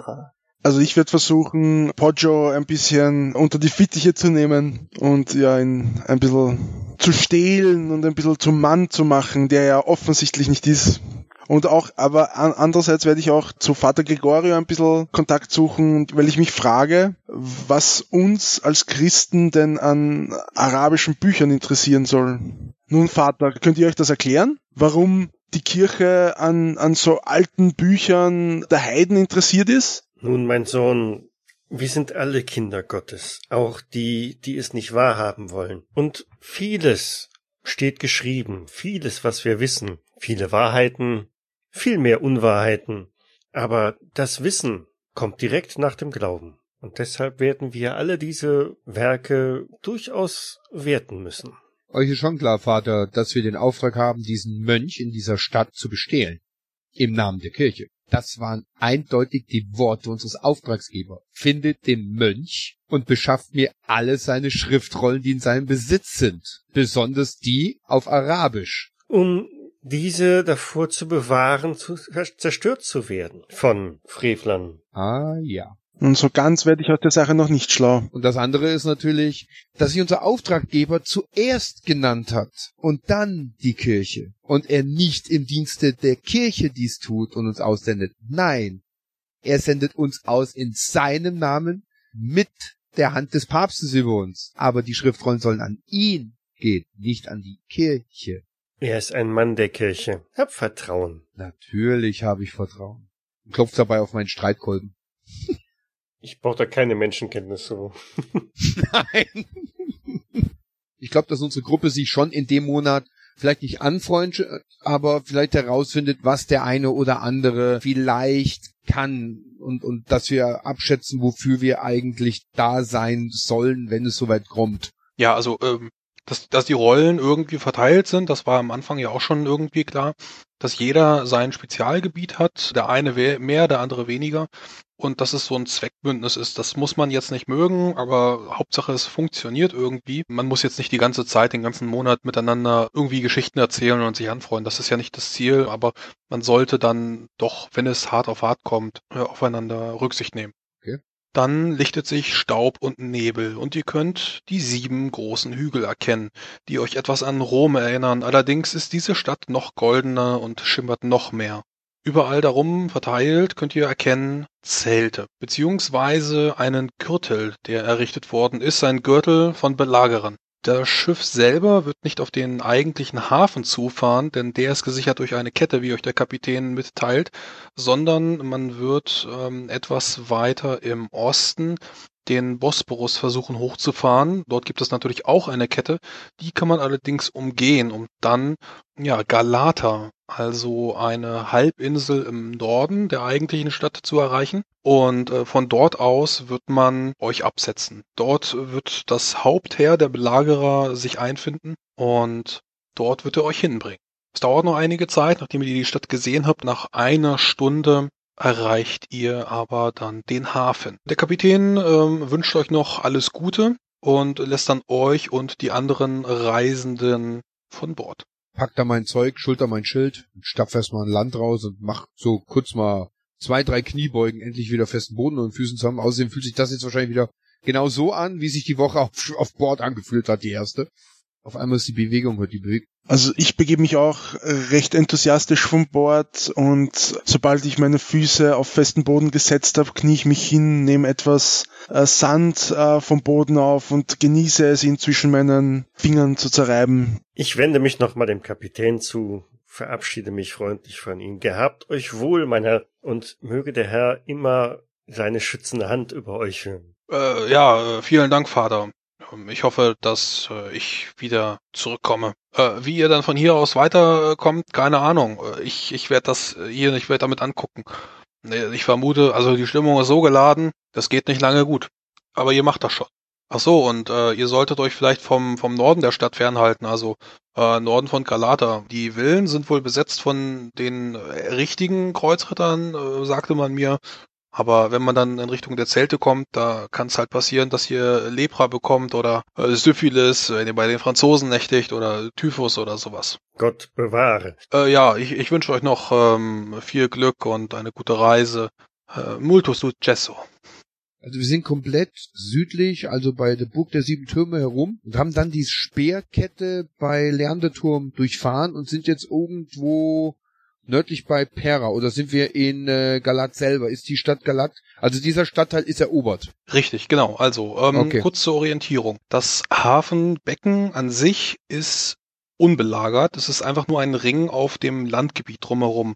Also ich werde versuchen, Poggio ein bisschen unter die Fittiche zu nehmen und ja, ihn ein bisschen zu stehlen und ein bisschen zum Mann zu machen, der ja offensichtlich nicht ist. Und auch, aber andererseits werde ich auch zu Vater Gregorio ein bisschen Kontakt suchen, weil ich mich frage, was uns als Christen denn an arabischen Büchern interessieren soll. Nun, Vater, könnt ihr euch das erklären? Warum die Kirche an, an so alten Büchern der Heiden interessiert ist? Nun, mein Sohn, wir sind alle Kinder Gottes, auch die, die es nicht wahrhaben wollen. Und vieles steht geschrieben, vieles, was wir wissen, viele Wahrheiten, viel mehr Unwahrheiten. Aber das Wissen kommt direkt nach dem Glauben. Und deshalb werden wir alle diese Werke durchaus werten müssen. Euch ist schon klar, Vater, dass wir den Auftrag haben, diesen Mönch in dieser Stadt zu bestehlen. Im Namen der Kirche. Das waren eindeutig die Worte unseres Auftragsgeber. Findet den Mönch und beschafft mir alle seine Schriftrollen, die in seinem Besitz sind. Besonders die auf Arabisch. Um diese davor zu bewahren, zu, zerstört zu werden von Frevlern. Ah ja. Und so ganz werde ich aus der Sache noch nicht schlau. Und das andere ist natürlich, dass sich unser Auftraggeber zuerst genannt hat und dann die Kirche. Und er nicht im Dienste der Kirche dies tut und uns aussendet. Nein, er sendet uns aus in seinem Namen mit der Hand des Papstes über uns. Aber die Schriftrollen sollen an ihn gehen, nicht an die Kirche. Er ist ein Mann der Kirche. Hab Vertrauen. Natürlich habe ich Vertrauen. Klopft dabei auf meinen Streitkolben. Ich brauche da keine Menschenkenntnis so. Nein. Ich glaube, dass unsere Gruppe sich schon in dem Monat vielleicht nicht anfreundet, aber vielleicht herausfindet, was der eine oder andere vielleicht kann und, und dass wir abschätzen, wofür wir eigentlich da sein sollen, wenn es soweit kommt. Ja, also ähm, dass, dass die Rollen irgendwie verteilt sind, das war am Anfang ja auch schon irgendwie klar, dass jeder sein Spezialgebiet hat, der eine mehr, der andere weniger und dass es so ein Zweckbündnis ist. Das muss man jetzt nicht mögen, aber Hauptsache es funktioniert irgendwie. Man muss jetzt nicht die ganze Zeit, den ganzen Monat miteinander irgendwie Geschichten erzählen und sich anfreuen. Das ist ja nicht das Ziel, aber man sollte dann doch, wenn es hart auf hart kommt, aufeinander Rücksicht nehmen. Dann lichtet sich Staub und Nebel und ihr könnt die sieben großen Hügel erkennen, die euch etwas an Rom erinnern. Allerdings ist diese Stadt noch goldener und schimmert noch mehr. Überall darum verteilt könnt ihr erkennen Zelte, beziehungsweise einen Gürtel, der errichtet worden ist, ein Gürtel von Belagerern. Das Schiff selber wird nicht auf den eigentlichen Hafen zufahren, denn der ist gesichert durch eine Kette, wie euch der Kapitän mitteilt, sondern man wird ähm, etwas weiter im Osten den Bosporus versuchen hochzufahren. Dort gibt es natürlich auch eine Kette, die kann man allerdings umgehen, um dann ja Galata, also eine Halbinsel im Norden der eigentlichen Stadt zu erreichen. Und äh, von dort aus wird man euch absetzen. Dort wird das Hauptheer der Belagerer sich einfinden und dort wird er euch hinbringen. Es dauert noch einige Zeit, nachdem ihr die Stadt gesehen habt. Nach einer Stunde erreicht ihr aber dann den Hafen. Der Kapitän ähm, wünscht euch noch alles Gute und lässt dann euch und die anderen Reisenden von Bord. Pack da mein Zeug, schulter mein Schild, stapf erstmal ein Land raus und mach so kurz mal zwei, drei Kniebeugen, endlich wieder festen Boden und Füßen zusammen. Außerdem fühlt sich das jetzt wahrscheinlich wieder genau so an, wie sich die Woche auf, auf Bord angefühlt hat, die erste. Auf einmal ist die Bewegung, hört die Bewegung. Also ich begebe mich auch recht enthusiastisch vom Bord und sobald ich meine Füße auf festen Boden gesetzt habe, knie ich mich hin, nehme etwas äh, Sand äh, vom Boden auf und genieße es, ihn zwischen meinen Fingern zu zerreiben. Ich wende mich nochmal dem Kapitän zu, verabschiede mich freundlich von ihm. Gehabt euch wohl, mein Herr, und möge der Herr immer seine schützende Hand über euch führen. Äh, ja, äh, vielen Dank, Vater. Ich hoffe, dass äh, ich wieder zurückkomme. Äh, wie ihr dann von hier aus weiterkommt, keine Ahnung. Äh, ich, ich werde das hier nicht weiter damit angucken. Ich vermute, also die Stimmung ist so geladen, das geht nicht lange gut. Aber ihr macht das schon. Ach so, und äh, ihr solltet euch vielleicht vom, vom Norden der Stadt fernhalten, also äh, Norden von Galata. Die Villen sind wohl besetzt von den richtigen Kreuzrittern, äh, sagte man mir. Aber wenn man dann in Richtung der Zelte kommt, da kann es halt passieren, dass ihr Lepra bekommt oder äh, Syphilis, wenn ihr bei den Franzosen nächtigt oder Typhus oder sowas. Gott bewahre. Äh, ja, ich, ich wünsche euch noch ähm, viel Glück und eine gute Reise. Äh, multo successo. Also wir sind komplett südlich, also bei der Burg der Sieben Türme herum und haben dann die Speerkette bei Lerndeturm durchfahren und sind jetzt irgendwo nördlich bei Pera oder sind wir in äh, Galat selber? Ist die Stadt Galat? Also dieser Stadtteil ist erobert. Richtig, genau. Also ähm, okay. kurz zur Orientierung. Das Hafenbecken an sich ist unbelagert. Es ist einfach nur ein Ring auf dem Landgebiet drumherum,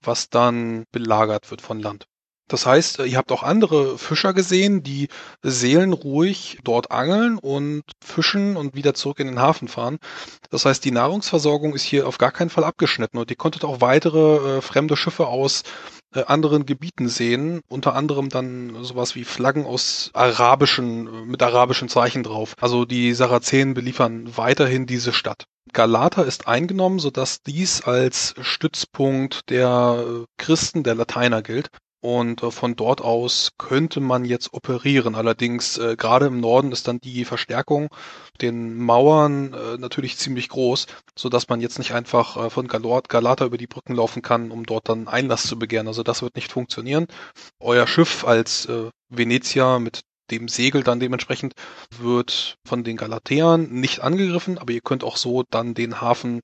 was dann belagert wird von Land. Das heißt, ihr habt auch andere Fischer gesehen, die seelenruhig dort angeln und fischen und wieder zurück in den Hafen fahren. Das heißt, die Nahrungsversorgung ist hier auf gar keinen Fall abgeschnitten und ihr konntet auch weitere äh, fremde Schiffe aus äh, anderen Gebieten sehen, unter anderem dann sowas wie Flaggen aus arabischen, mit arabischen Zeichen drauf. Also die Sarazenen beliefern weiterhin diese Stadt. Galata ist eingenommen, sodass dies als Stützpunkt der äh, Christen, der Lateiner gilt. Und äh, von dort aus könnte man jetzt operieren. Allerdings äh, gerade im Norden ist dann die Verstärkung den Mauern äh, natürlich ziemlich groß, so dass man jetzt nicht einfach äh, von Galort, Galata über die Brücken laufen kann, um dort dann Einlass zu begehren. Also das wird nicht funktionieren. Euer Schiff als äh, Venezia mit dem Segel dann dementsprechend wird von den Galateern nicht angegriffen, aber ihr könnt auch so dann den Hafen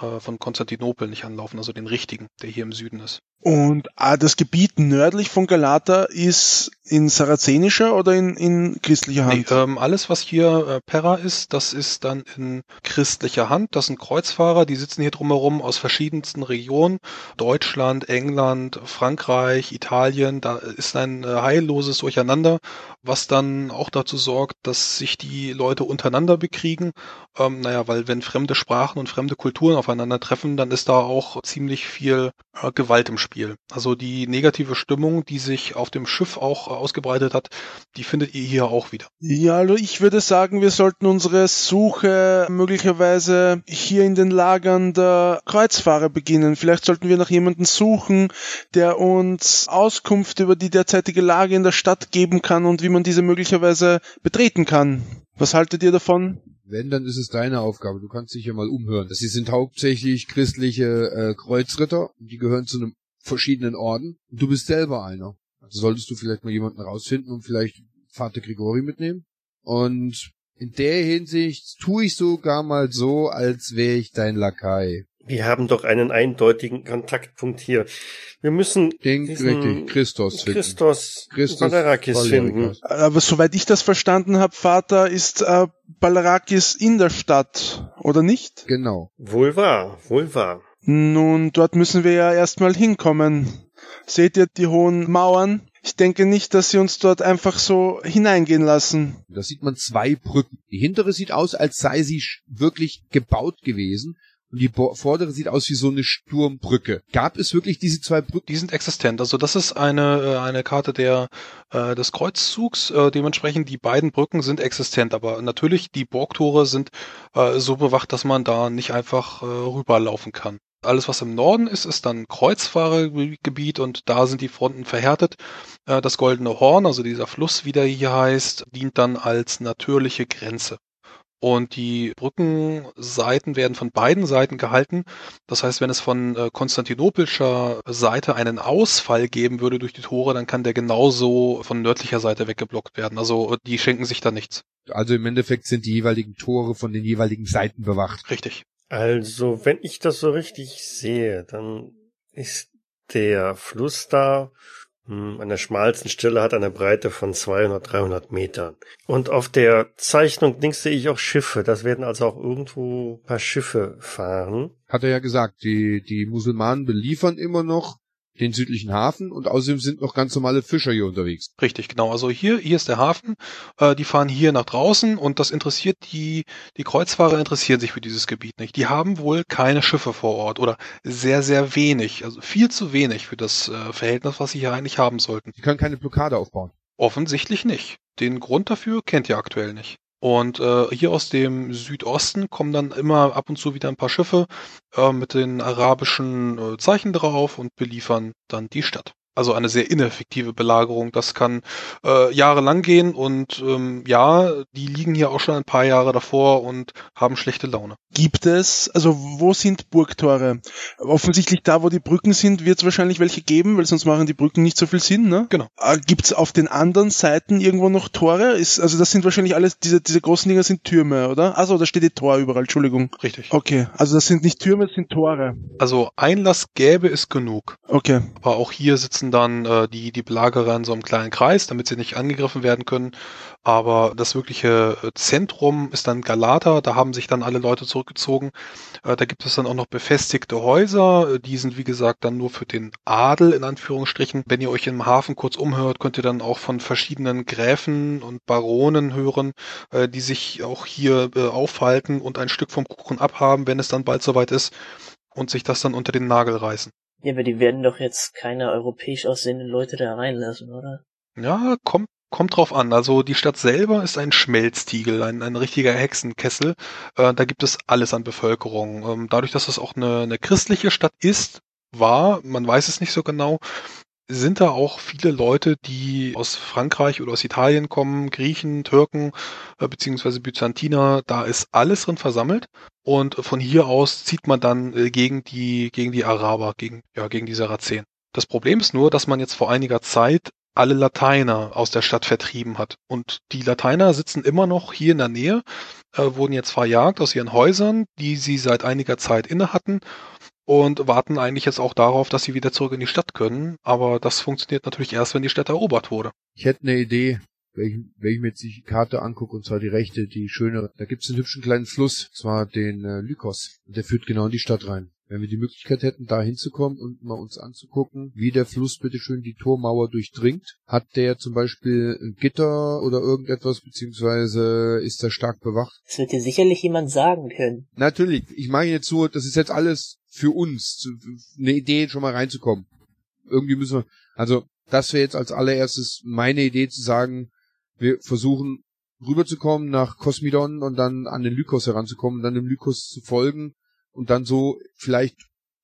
äh, von Konstantinopel nicht anlaufen, also den richtigen, der hier im Süden ist. Und ah, das Gebiet nördlich von Galata ist in sarazenischer oder in, in christlicher Hand? Nee, ähm, alles, was hier äh, Pera ist, das ist dann in christlicher Hand. Das sind Kreuzfahrer, die sitzen hier drumherum aus verschiedensten Regionen. Deutschland, England, Frankreich, Italien. Da ist ein äh, heilloses Durcheinander, was dann auch dazu sorgt, dass sich die Leute untereinander bekriegen. Ähm, naja, weil wenn fremde Sprachen und fremde Kulturen aufeinandertreffen, dann ist da auch ziemlich viel äh, Gewalt im Spiel. Also die negative Stimmung, die sich auf dem Schiff auch ausgebreitet hat, die findet ihr hier auch wieder. Ja, also ich würde sagen, wir sollten unsere Suche möglicherweise hier in den Lagern der Kreuzfahrer beginnen. Vielleicht sollten wir nach jemandem suchen, der uns Auskunft über die derzeitige Lage in der Stadt geben kann und wie man diese möglicherweise betreten kann. Was haltet ihr davon? Wenn, dann ist es deine Aufgabe. Du kannst dich ja mal umhören. Sie sind hauptsächlich christliche äh, Kreuzritter. Die gehören zu einem verschiedenen Orden. Und du bist selber einer. Also solltest du vielleicht mal jemanden rausfinden und vielleicht Vater Grigori mitnehmen. Und in der Hinsicht tue ich sogar mal so, als wäre ich dein Lakai. Wir haben doch einen eindeutigen Kontaktpunkt hier. Wir müssen den richtig, Christos finden. Christos, Christos Balarakis finden. Aber soweit ich das verstanden habe, Vater, ist äh, Balarakis in der Stadt, oder nicht? Genau. Wohl wahr, wohl wahr. Nun, dort müssen wir ja erstmal hinkommen. Seht ihr die hohen Mauern? Ich denke nicht, dass sie uns dort einfach so hineingehen lassen. Da sieht man zwei Brücken. Die hintere sieht aus, als sei sie wirklich gebaut gewesen. Und die vordere sieht aus wie so eine Sturmbrücke. Gab es wirklich diese zwei Brücken? Die sind existent. Also das ist eine, äh, eine Karte der, äh, des Kreuzzugs. Äh, dementsprechend die beiden Brücken sind existent. Aber natürlich, die Burgtore sind äh, so bewacht, dass man da nicht einfach äh, rüberlaufen kann. Alles, was im Norden ist, ist dann Kreuzfahrergebiet und da sind die Fronten verhärtet. Äh, das Goldene Horn, also dieser Fluss, wie der hier heißt, dient dann als natürliche Grenze. Und die Brückenseiten werden von beiden Seiten gehalten. Das heißt, wenn es von äh, konstantinopelscher Seite einen Ausfall geben würde durch die Tore, dann kann der genauso von nördlicher Seite weggeblockt werden. Also die schenken sich da nichts. Also im Endeffekt sind die jeweiligen Tore von den jeweiligen Seiten bewacht. Richtig. Also, wenn ich das so richtig sehe, dann ist der Fluss da an der schmalsten Stelle hat eine Breite von 200, 300 Metern. Und auf der Zeichnung links sehe ich auch Schiffe. Das werden also auch irgendwo paar Schiffe fahren. Hat er ja gesagt, die, die Musulmanen beliefern immer noch den südlichen Hafen und außerdem sind noch ganz normale Fischer hier unterwegs. Richtig, genau. Also hier, hier ist der Hafen. Äh, die fahren hier nach draußen und das interessiert die, die Kreuzfahrer interessieren sich für dieses Gebiet nicht. Die haben wohl keine Schiffe vor Ort oder sehr, sehr wenig. Also viel zu wenig für das äh, Verhältnis, was sie hier eigentlich haben sollten. Die können keine Blockade aufbauen. Offensichtlich nicht. Den Grund dafür kennt ihr aktuell nicht. Und äh, hier aus dem Südosten kommen dann immer ab und zu wieder ein paar Schiffe äh, mit den arabischen äh, Zeichen drauf und beliefern dann die Stadt. Also eine sehr ineffektive Belagerung. Das kann äh, jahrelang gehen und ähm, ja, die liegen hier auch schon ein paar Jahre davor und haben schlechte Laune. Gibt es, also wo sind Burgtore? Offensichtlich da, wo die Brücken sind, wird es wahrscheinlich welche geben, weil sonst machen die Brücken nicht so viel Sinn, ne? Genau. Äh, Gibt es auf den anderen Seiten irgendwo noch Tore? Ist, also das sind wahrscheinlich alles, diese, diese großen Dinger sind Türme, oder? Also da steht die Tor überall, Entschuldigung. Richtig. Okay, also das sind nicht Türme, das sind Tore. Also Einlass gäbe es genug. Okay. Aber auch hier sitzen dann äh, die, die Belagerer in so einem kleinen Kreis, damit sie nicht angegriffen werden können. Aber das wirkliche äh, Zentrum ist dann Galata, da haben sich dann alle Leute zurückgezogen. Äh, da gibt es dann auch noch befestigte Häuser, die sind wie gesagt dann nur für den Adel in Anführungsstrichen. Wenn ihr euch im Hafen kurz umhört, könnt ihr dann auch von verschiedenen Gräfen und Baronen hören, äh, die sich auch hier äh, aufhalten und ein Stück vom Kuchen abhaben, wenn es dann bald soweit ist und sich das dann unter den Nagel reißen. Ja, aber die werden doch jetzt keine europäisch aussehenden Leute da reinlassen, oder? Ja, kommt Kommt drauf an. Also die Stadt selber ist ein Schmelztiegel, ein, ein richtiger Hexenkessel. Äh, da gibt es alles an Bevölkerung. Ähm, dadurch, dass es auch eine, eine christliche Stadt ist, war, man weiß es nicht so genau, sind da auch viele Leute, die aus Frankreich oder aus Italien kommen, Griechen, Türken äh, beziehungsweise Byzantiner, da ist alles drin versammelt und von hier aus zieht man dann äh, gegen die gegen die Araber, gegen ja gegen die Sarazenen. Das Problem ist nur, dass man jetzt vor einiger Zeit alle Lateiner aus der Stadt vertrieben hat und die Lateiner sitzen immer noch hier in der Nähe, äh, wurden jetzt verjagt aus ihren Häusern, die sie seit einiger Zeit inne hatten und warten eigentlich jetzt auch darauf, dass sie wieder zurück in die Stadt können. Aber das funktioniert natürlich erst, wenn die Stadt erobert wurde. Ich hätte eine Idee, wenn ich, wenn ich mir jetzt die Karte angucke, und zwar die rechte, die schöne, da gibt es einen hübschen kleinen Fluss, zwar den äh, Lykos. Und der führt genau in die Stadt rein. Wenn wir die Möglichkeit hätten, da hinzukommen und mal uns anzugucken, wie der Fluss bitteschön die Tormauer durchdringt, hat der zum Beispiel ein Gitter oder irgendetwas, beziehungsweise ist er stark bewacht? Das wird dir sicherlich jemand sagen können. Natürlich, ich meine jetzt so, das ist jetzt alles für uns eine Idee, schon mal reinzukommen. Irgendwie müssen wir, also das wäre jetzt als allererstes meine Idee zu sagen, wir versuchen rüberzukommen nach Kosmidon und dann an den Lykos heranzukommen, dann dem Lykos zu folgen und dann so vielleicht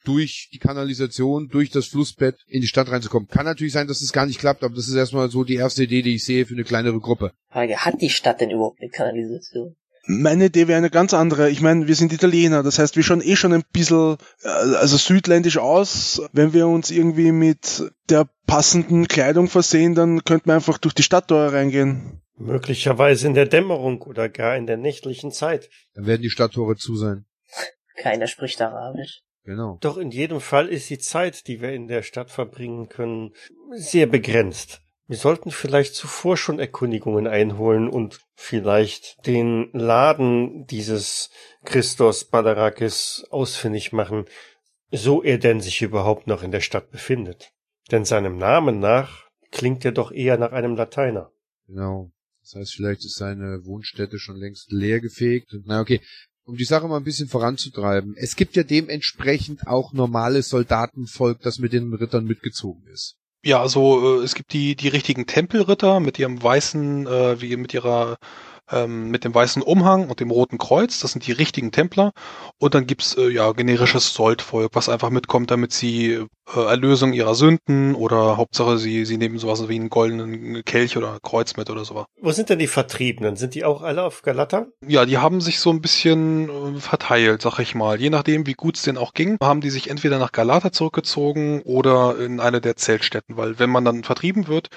durch die Kanalisation, durch das Flussbett in die Stadt reinzukommen. Kann natürlich sein, dass es das gar nicht klappt, aber das ist erstmal so die erste Idee, die ich sehe für eine kleinere Gruppe. Frage, hat die Stadt denn überhaupt eine Kanalisation? Meine Idee wäre eine ganz andere. Ich meine, wir sind Italiener, das heißt, wir schauen eh schon ein bisschen äh, also südländisch aus. Wenn wir uns irgendwie mit der passenden Kleidung versehen, dann könnten wir einfach durch die Stadttore reingehen. Möglicherweise in der Dämmerung oder gar in der nächtlichen Zeit. Dann werden die Stadttore zu sein. Keiner spricht Arabisch. Genau. Doch in jedem Fall ist die Zeit, die wir in der Stadt verbringen können, sehr begrenzt. Wir sollten vielleicht zuvor schon Erkundigungen einholen und vielleicht den Laden dieses Christos Badarakis ausfindig machen, so er denn sich überhaupt noch in der Stadt befindet. Denn seinem Namen nach klingt ja doch eher nach einem Lateiner. Genau. Das heißt, vielleicht ist seine Wohnstätte schon längst leergefegt. Na okay, um die Sache mal ein bisschen voranzutreiben. Es gibt ja dementsprechend auch normales Soldatenvolk, das mit den Rittern mitgezogen ist. Ja, also äh, es gibt die die richtigen Tempelritter mit ihrem weißen, äh, wie mit ihrer ähm, mit dem weißen Umhang und dem roten Kreuz. Das sind die richtigen Templer. Und dann gibt's äh, ja generisches Soldvolk, was einfach mitkommt, damit sie äh, Erlösung ihrer Sünden oder Hauptsache sie, sie nehmen sowas wie einen goldenen Kelch oder Kreuz mit oder sowas. Wo sind denn die Vertriebenen? Sind die auch alle auf Galata? Ja, die haben sich so ein bisschen äh, verteilt, sag ich mal. Je nachdem, wie gut es denen auch ging, haben die sich entweder nach Galata zurückgezogen oder in eine der Zeltstätten, weil wenn man dann vertrieben wird,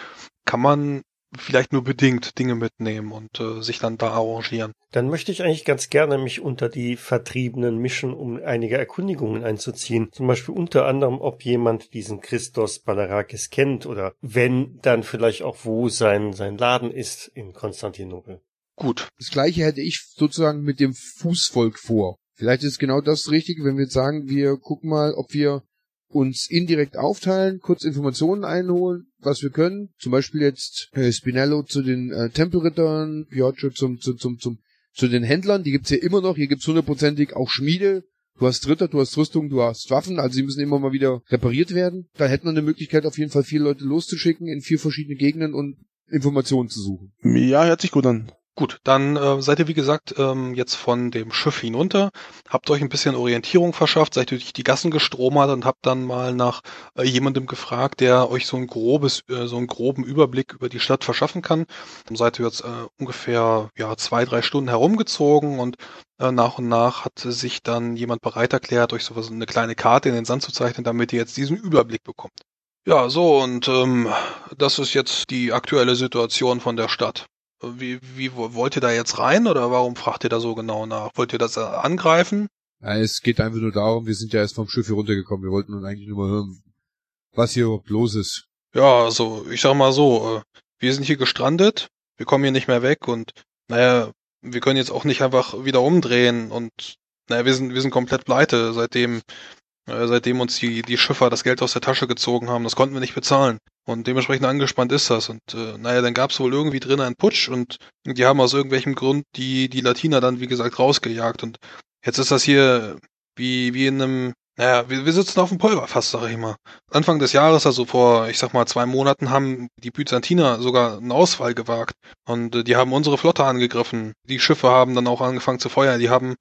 kann man vielleicht nur bedingt Dinge mitnehmen und äh, sich dann da arrangieren. Dann möchte ich eigentlich ganz gerne mich unter die Vertriebenen mischen, um einige Erkundigungen einzuziehen. Zum Beispiel unter anderem, ob jemand diesen Christos Balarakis kennt oder wenn, dann vielleicht auch wo sein, sein Laden ist in Konstantinopel. Gut. Das gleiche hätte ich sozusagen mit dem Fußvolk vor. Vielleicht ist genau das Richtige, wenn wir jetzt sagen, wir gucken mal, ob wir uns indirekt aufteilen, kurz Informationen einholen, was wir können. Zum Beispiel jetzt äh, Spinello zu den äh, Tempelrittern, Pioccio zum, zu, zum, zum, zu den Händlern, die gibt's hier immer noch. Hier gibt's hundertprozentig auch Schmiede. Du hast Ritter, du hast Rüstung, du hast Waffen, also sie müssen immer mal wieder repariert werden. Da hätten wir eine Möglichkeit, auf jeden Fall vier Leute loszuschicken in vier verschiedene Gegenden und Informationen zu suchen. Ja, hört sich gut an. Gut, dann äh, seid ihr wie gesagt ähm, jetzt von dem Schiff hinunter, habt euch ein bisschen Orientierung verschafft, seid durch die Gassen gestromert und habt dann mal nach äh, jemandem gefragt, der euch so ein grobes, äh, so einen groben Überblick über die Stadt verschaffen kann. Dann seid ihr jetzt äh, ungefähr ja zwei, drei Stunden herumgezogen und äh, nach und nach hat sich dann jemand bereit erklärt, euch sowas eine kleine Karte in den Sand zu zeichnen, damit ihr jetzt diesen Überblick bekommt. Ja, so und ähm, das ist jetzt die aktuelle Situation von der Stadt. Wie, wie wollt ihr da jetzt rein oder warum fragt ihr da so genau nach? Wollt ihr das äh, angreifen? Ja, es geht einfach nur darum, wir sind ja erst vom Schiff hier runtergekommen. Wir wollten nun eigentlich nur mal hören, was hier überhaupt los ist. Ja, also ich sag mal so, äh, wir sind hier gestrandet, wir kommen hier nicht mehr weg und naja, wir können jetzt auch nicht einfach wieder umdrehen und naja, wir sind, wir sind komplett pleite, seitdem äh, seitdem uns die, die Schiffer das Geld aus der Tasche gezogen haben. Das konnten wir nicht bezahlen. Und dementsprechend angespannt ist das. Und äh, naja, dann gab es wohl irgendwie drin einen Putsch und die haben aus irgendwelchem Grund die, die Latiner dann, wie gesagt, rausgejagt. Und jetzt ist das hier wie, wie in einem, naja, wir, wir sitzen auf dem Pulverfass, sag ich mal. Anfang des Jahres, also vor, ich sag mal, zwei Monaten, haben die Byzantiner sogar einen Ausfall gewagt. Und äh, die haben unsere Flotte angegriffen. Die Schiffe haben dann auch angefangen zu feuern. Die haben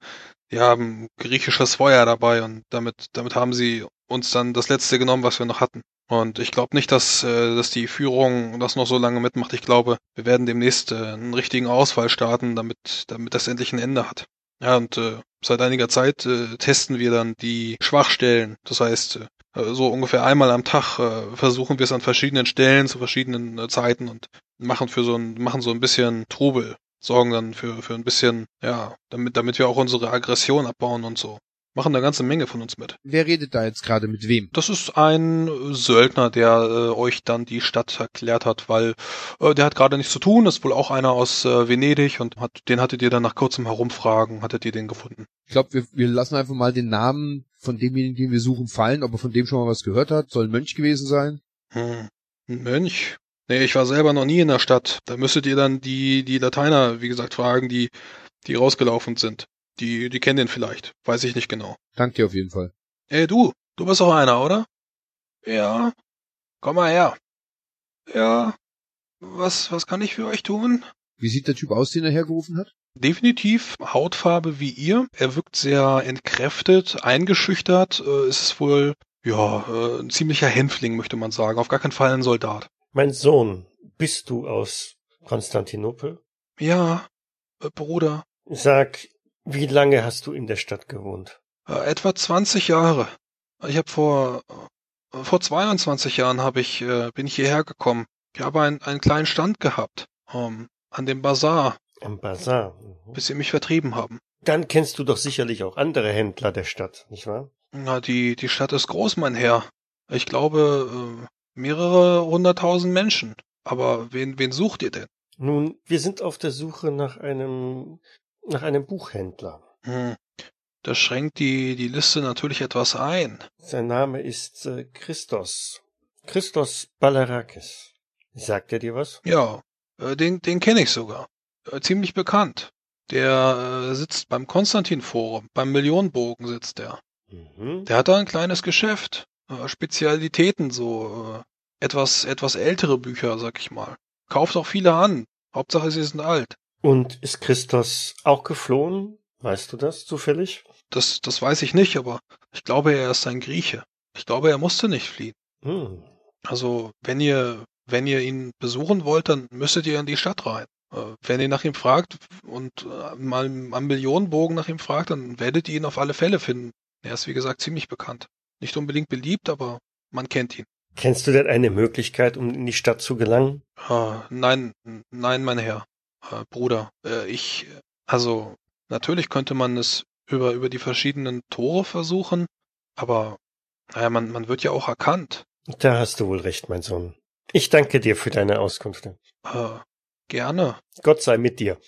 die haben griechisches Feuer dabei und damit, damit haben sie uns dann das letzte genommen, was wir noch hatten. Und ich glaube nicht, dass, äh, dass die Führung das noch so lange mitmacht. Ich glaube, wir werden demnächst äh, einen richtigen Ausfall starten, damit, damit das endlich ein Ende hat. Ja, und äh, seit einiger Zeit äh, testen wir dann die Schwachstellen. Das heißt, äh, so ungefähr einmal am Tag äh, versuchen wir es an verschiedenen Stellen zu verschiedenen äh, Zeiten und machen für so ein, machen so ein bisschen Trubel sorgen dann für, für ein bisschen, ja, damit, damit wir auch unsere Aggression abbauen und so. Machen eine ganze Menge von uns mit. Wer redet da jetzt gerade mit wem? Das ist ein Söldner, der äh, euch dann die Stadt erklärt hat, weil äh, der hat gerade nichts zu tun, ist wohl auch einer aus äh, Venedig und hat, den hattet ihr dann nach kurzem Herumfragen, hattet ihr den gefunden. Ich glaube, wir, wir lassen einfach mal den Namen von demjenigen, den wir suchen, fallen, ob er von dem schon mal was gehört hat. Soll ein Mönch gewesen sein? Hm. Ein Mönch? Nee, ich war selber noch nie in der Stadt. Da müsstet ihr dann die, die Lateiner, wie gesagt, fragen, die, die rausgelaufen sind. Die, die kennen den vielleicht. Weiß ich nicht genau. Dank dir auf jeden Fall. Ey, du, du bist auch einer, oder? Ja. Komm mal her. Ja. Was, was kann ich für euch tun? Wie sieht der Typ aus, den er hergerufen hat? Definitiv Hautfarbe wie ihr. Er wirkt sehr entkräftet, eingeschüchtert. Äh, ist wohl, ja, äh, ein ziemlicher Hänfling, möchte man sagen. Auf gar keinen Fall ein Soldat. Mein Sohn, bist du aus Konstantinopel? Ja, äh, Bruder. Sag, wie lange hast du in der Stadt gewohnt? Äh, etwa 20 Jahre. Ich habe vor äh, vor 22 Jahren habe ich bin ich hierher gekommen. Ich habe einen, einen kleinen Stand gehabt ähm, an dem Bazar. Am Bazar. Mhm. Bis sie mich vertrieben haben. Dann kennst du doch sicherlich auch andere Händler der Stadt, nicht wahr? Na, die die Stadt ist groß, mein Herr. Ich glaube, mehrere hunderttausend Menschen. Aber wen, wen sucht ihr denn? Nun, wir sind auf der Suche nach einem, nach einem Buchhändler. Hm. Das schränkt die, die Liste natürlich etwas ein. Sein Name ist äh, Christos. Christos Balarakis. Sagt er dir was? Ja, äh, den, den kenne ich sogar. Äh, ziemlich bekannt. Der äh, sitzt beim Konstantin-Forum, beim Millionenbogen sitzt der. Mhm. Der hat da ein kleines Geschäft. Äh, Spezialitäten, so äh, etwas, etwas ältere Bücher, sag ich mal. Kauft auch viele an. Hauptsache, sie sind alt. Und ist Christos auch geflohen? Weißt du das zufällig? Das, das weiß ich nicht, aber ich glaube, er ist ein Grieche. Ich glaube, er musste nicht fliehen. Hm. Also, wenn ihr, wenn ihr ihn besuchen wollt, dann müsstet ihr in die Stadt rein. Äh, Wenn ihr nach ihm fragt und äh, mal am Millionenbogen nach ihm fragt, dann werdet ihr ihn auf alle Fälle finden. Er ist, wie gesagt, ziemlich bekannt. Nicht unbedingt beliebt, aber man kennt ihn. Kennst du denn eine Möglichkeit, um in die Stadt zu gelangen? Ah, nein, nein, mein Herr, äh, Bruder, äh, ich, also, natürlich könnte man es über, über die verschiedenen Tore versuchen, aber, naja, man, man wird ja auch erkannt. Da hast du wohl recht, mein Sohn. Ich danke dir für deine Auskünfte. Äh, gerne, Gott sei mit dir.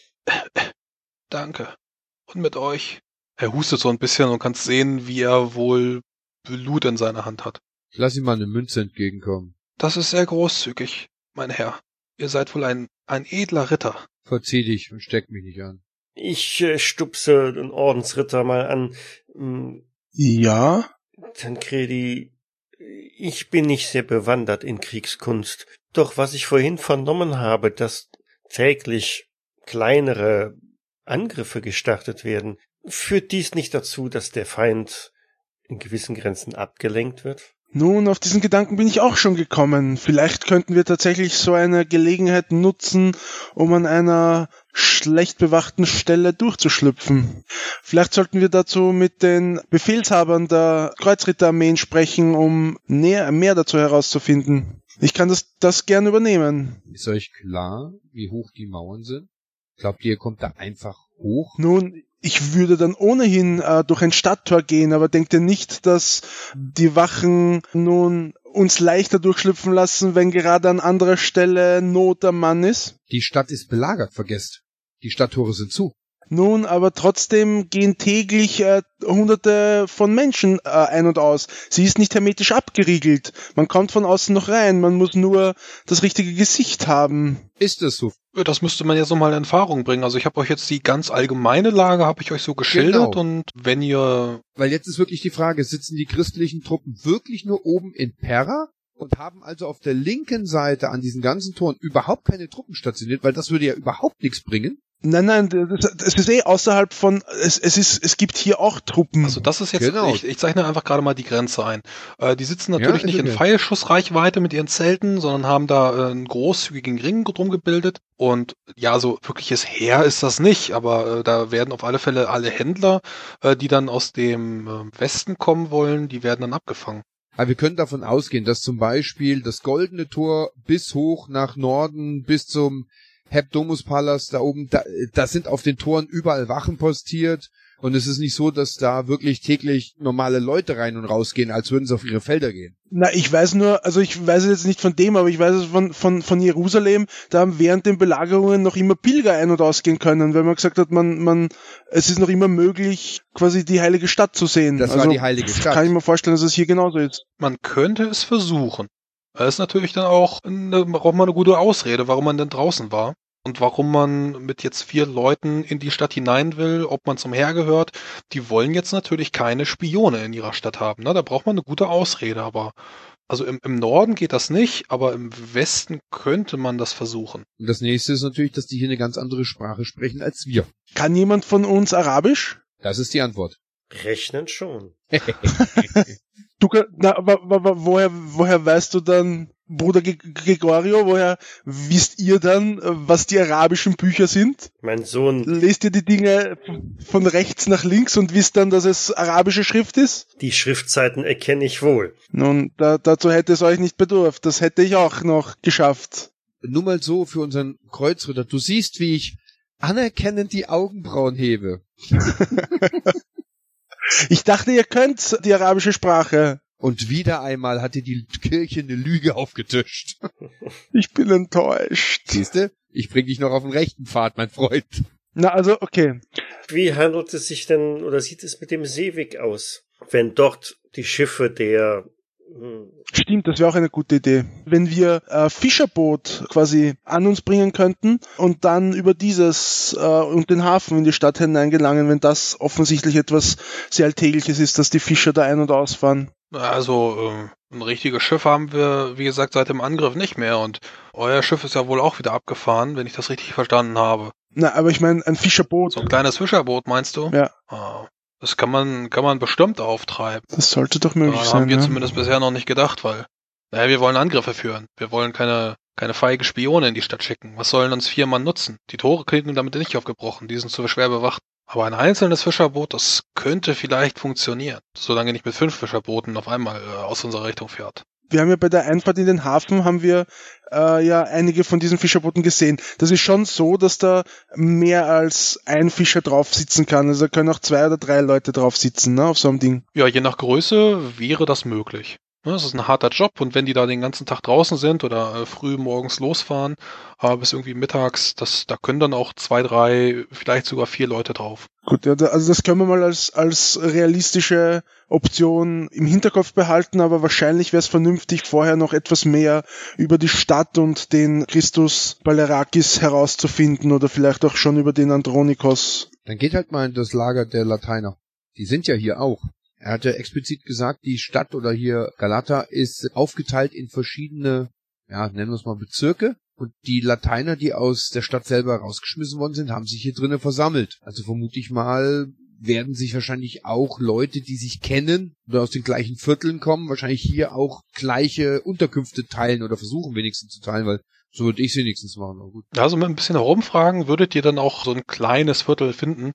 danke. Und mit euch. Er hustet so ein bisschen und kannst sehen, wie er wohl Blut in seiner Hand hat. Lass ihm mal eine Münze entgegenkommen. Das ist sehr großzügig, mein Herr. Ihr seid wohl ein, ein edler Ritter. Verzieh dich und steck mich nicht an. Ich äh, stupse den Ordensritter mal an. Hm, Ja, Tancredi, ich bin nicht sehr bewandert in Kriegskunst. Doch was ich vorhin vernommen habe, dass täglich kleinere Angriffe gestartet werden, führt dies nicht dazu, dass der Feind in gewissen Grenzen abgelenkt wird? Nun, auf diesen Gedanken bin ich auch schon gekommen. Vielleicht könnten wir tatsächlich so eine Gelegenheit nutzen, um an einer schlecht bewachten Stelle durchzuschlüpfen. Vielleicht sollten wir dazu mit den Befehlshabern der Kreuzritterarmeen sprechen, um näher, mehr dazu herauszufinden. Ich kann das, das gern übernehmen. Ist euch klar, wie hoch die Mauern sind? Glaubt ihr, ihr kommt da einfach hoch? Nun, ich würde dann ohnehin äh, durch ein Stadttor gehen, aber denkt ihr nicht, dass die Wachen nun uns leichter durchschlüpfen lassen, wenn gerade an anderer Stelle Not am Mann ist? Die Stadt ist belagert, vergesst. Die Stadttore sind zu. Nun, aber trotzdem gehen täglich äh, hunderte von Menschen äh, ein und aus. Sie ist nicht hermetisch abgeriegelt. Man kommt von außen noch rein. Man muss nur das richtige Gesicht haben. Ist es so? Das müsste man ja so mal in Erfahrung bringen. Also ich habe euch jetzt die ganz allgemeine Lage, habe ich euch so geschildert Genau. und wenn ihr Weil jetzt ist wirklich die Frage, sitzen die christlichen Truppen wirklich nur oben in Pera und haben also auf der linken Seite an diesen ganzen Toren überhaupt keine Truppen stationiert, weil das würde ja überhaupt nichts bringen. Nein, nein, das, das ist eh außerhalb von. Es, es ist, es gibt hier auch Truppen. Also das ist jetzt, Genau. ich, ich zeichne einfach gerade mal die Grenze ein. Äh, die sitzen natürlich Ja, nicht in okay. Pfeilschussreichweite mit ihren Zelten, sondern haben da äh, einen großzügigen Ring drum gebildet. Und ja, so wirkliches Heer ist das nicht, aber äh, da werden auf alle Fälle alle Händler, äh, die dann aus dem äh, Westen kommen wollen, die werden dann abgefangen. Aber wir können davon ausgehen, dass zum Beispiel das Goldene Tor bis hoch nach Norden, bis zum Hebdomus Palast da oben, da, da sind auf den Toren überall Wachen postiert. Und es ist nicht so, dass da wirklich täglich normale Leute rein und rausgehen, als würden sie auf ihre Felder gehen. Na, ich weiß nur, also ich weiß es jetzt nicht von dem, aber ich weiß es von, von, von Jerusalem, da haben während den Belagerungen noch immer Pilger ein- und ausgehen können, weil man gesagt hat, man, man, es ist noch immer möglich, quasi die heilige Stadt zu sehen. Das war also, die heilige Stadt. Kann ich mir vorstellen, dass es hier genauso ist. Man könnte es versuchen. Das ist natürlich dann auch eine, braucht man eine gute Ausrede, warum man denn draußen war. Und warum man mit jetzt vier Leuten in die Stadt hinein will, ob man zum Heer gehört. Die wollen jetzt natürlich keine Spione in ihrer Stadt haben. Ne? Da braucht man eine gute Ausrede. Aber also im, im Norden geht das nicht, aber im Westen könnte man das versuchen. Und das nächste ist natürlich, dass die hier eine ganz andere Sprache sprechen als wir. Kann jemand von uns Arabisch? Das ist die Antwort. Rechnen schon. Du, na, aber, aber woher, woher weißt du dann, Bruder Gregorio, woher wisst ihr dann, was die arabischen Bücher sind? Mein Sohn, Lest ihr die Dinge von rechts nach links und wisst dann, dass es arabische Schrift ist? die Schriftzeiten erkenne ich wohl. Nun, da, dazu hätte es euch nicht bedurft. Das hätte ich auch noch geschafft. Nur mal so für unseren Kreuzritter. Du siehst, wie ich anerkennend die Augenbrauen hebe. Ich dachte, ihr könnt die arabische Sprache. Und wieder einmal hat dir die Kirche eine Lüge aufgetischt. Ich bin enttäuscht. Siehste? Ich bring dich noch auf den rechten Pfad, mein Freund. Na, also, okay. Wie handelt es sich denn oder sieht es mit dem Seeweg aus? Wenn dort die Schiffe der Stimmt, das wäre auch eine gute Idee. Wenn wir äh, Fischerboot quasi an uns bringen könnten und dann über dieses äh, und den Hafen in die Stadt hineingelangen, wenn das offensichtlich etwas sehr Alltägliches ist, dass die Fischer da ein- und ausfahren. Also, äh, ein richtiges Schiff haben wir, wie gesagt, seit dem Angriff nicht mehr und euer Schiff ist ja wohl auch wieder abgefahren, wenn ich das richtig verstanden habe. Na, aber ich meine, ein Fischerboot. So ein kleines Fischerboot, meinst du? Ja. Ah, das kann man, kann man bestimmt auftreiben. Das sollte doch möglich sein. haben wir ja. zumindest bisher noch nicht gedacht, weil, naja, wir wollen Angriffe führen. Wir wollen keine, keine feige Spione in die Stadt schicken. Was sollen uns vier Mann nutzen? Die Tore kriegen damit nicht aufgebrochen, die sind zu schwer bewacht. Aber ein einzelnes Fischerboot, das könnte vielleicht funktionieren, solange nicht mit fünf Fischerbooten auf einmal äh, aus unserer Richtung fährt. wir haben ja bei der Einfahrt in den Hafen haben wir äh, ja einige von diesen Fischerbooten gesehen. Das ist schon so, dass da mehr als ein Fischer drauf sitzen kann. Also da können auch zwei oder drei Leute drauf sitzen, ne, auf so einem Ding. Ja, je nach Größe wäre das möglich. Ne, Das ist ein harter Job und wenn die da den ganzen Tag draußen sind oder äh, früh morgens losfahren, äh, bis irgendwie mittags, das, da können dann auch zwei, drei, vielleicht sogar vier Leute drauf. Gut, ja, also das können wir mal als, als realistische Option im Hinterkopf behalten, aber wahrscheinlich wäre es vernünftig, vorher noch etwas mehr über die Stadt und den Christus Balerakis herauszufinden oder vielleicht auch schon über den Andronikos. Dann geht halt mal in das Lager der Lateiner. Die sind ja hier auch. Er hatte explizit gesagt, die Stadt oder hier Galata ist aufgeteilt in verschiedene, ja, nennen wir es mal Bezirke. Und die Lateiner, die aus der Stadt selber rausgeschmissen worden sind, haben sich hier drinnen versammelt. Also vermute ich mal, werden sich wahrscheinlich auch Leute, die sich kennen oder aus den gleichen Vierteln kommen, wahrscheinlich hier auch gleiche Unterkünfte teilen oder versuchen wenigstens zu teilen, weil so würde ich es wenigstens machen. Aber gut. Also mit ein bisschen herumfragen würdet ihr dann auch so ein kleines Viertel finden,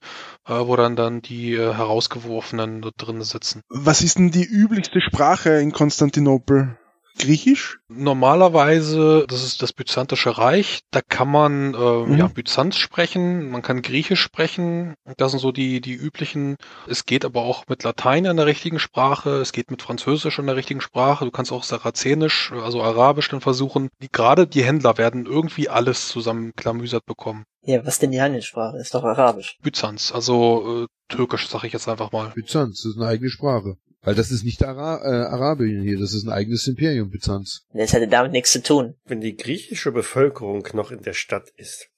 äh, wo dann dann die äh, herausgeworfenen da drin sitzen. Was ist denn die üblichste Sprache in Konstantinopel? Griechisch? Normalerweise, das ist das Byzantische Reich, da kann man äh, Mhm. ja Byzanz sprechen, man kann Griechisch sprechen, das sind so die die üblichen. Es geht aber auch mit Latein in der richtigen Sprache, es geht mit Französisch in der richtigen Sprache. Du kannst auch Sarazenisch, also Arabisch dann versuchen. Die, gerade die Händler werden irgendwie alles zusammenklamüsert bekommen. Ja, was denn die Handelssprache? Ist doch Arabisch. Byzanz, also äh, Türkisch, sag ich jetzt einfach mal. Byzanz, das ist eine eigene Sprache. Weil das ist nicht Ara äh, Arabien hier, das ist ein eigenes Imperium, Byzanz. Das hätte damit nichts zu tun. Wenn die griechische Bevölkerung noch in der Stadt ist,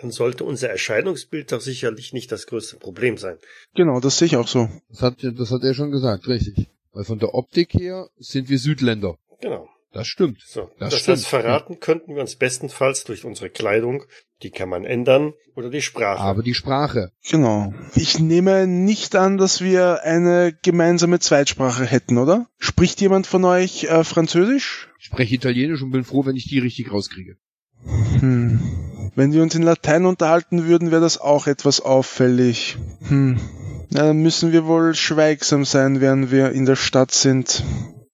dann sollte unser Erscheinungsbild doch sicherlich nicht das größte Problem sein. Genau, das sehe ich auch so. Das hat, das hat er schon gesagt, richtig. Weil von der Optik her sind wir Südländer. Genau. Das stimmt. So. Das Das, stimmt. heißt, verraten könnten wir uns bestenfalls durch unsere Kleidung, die kann man ändern, oder die Sprache. Aber die Sprache. Genau. Ich nehme nicht an, dass wir eine gemeinsame Zweitsprache hätten, oder? Spricht jemand von euch äh, Französisch? Ich spreche Italienisch und bin froh, wenn ich die richtig rauskriege. Hm. Wenn wir uns in Latein unterhalten würden, wäre das auch etwas auffällig. Hm. Na, dann müssen wir wohl schweigsam sein, während wir in der Stadt sind.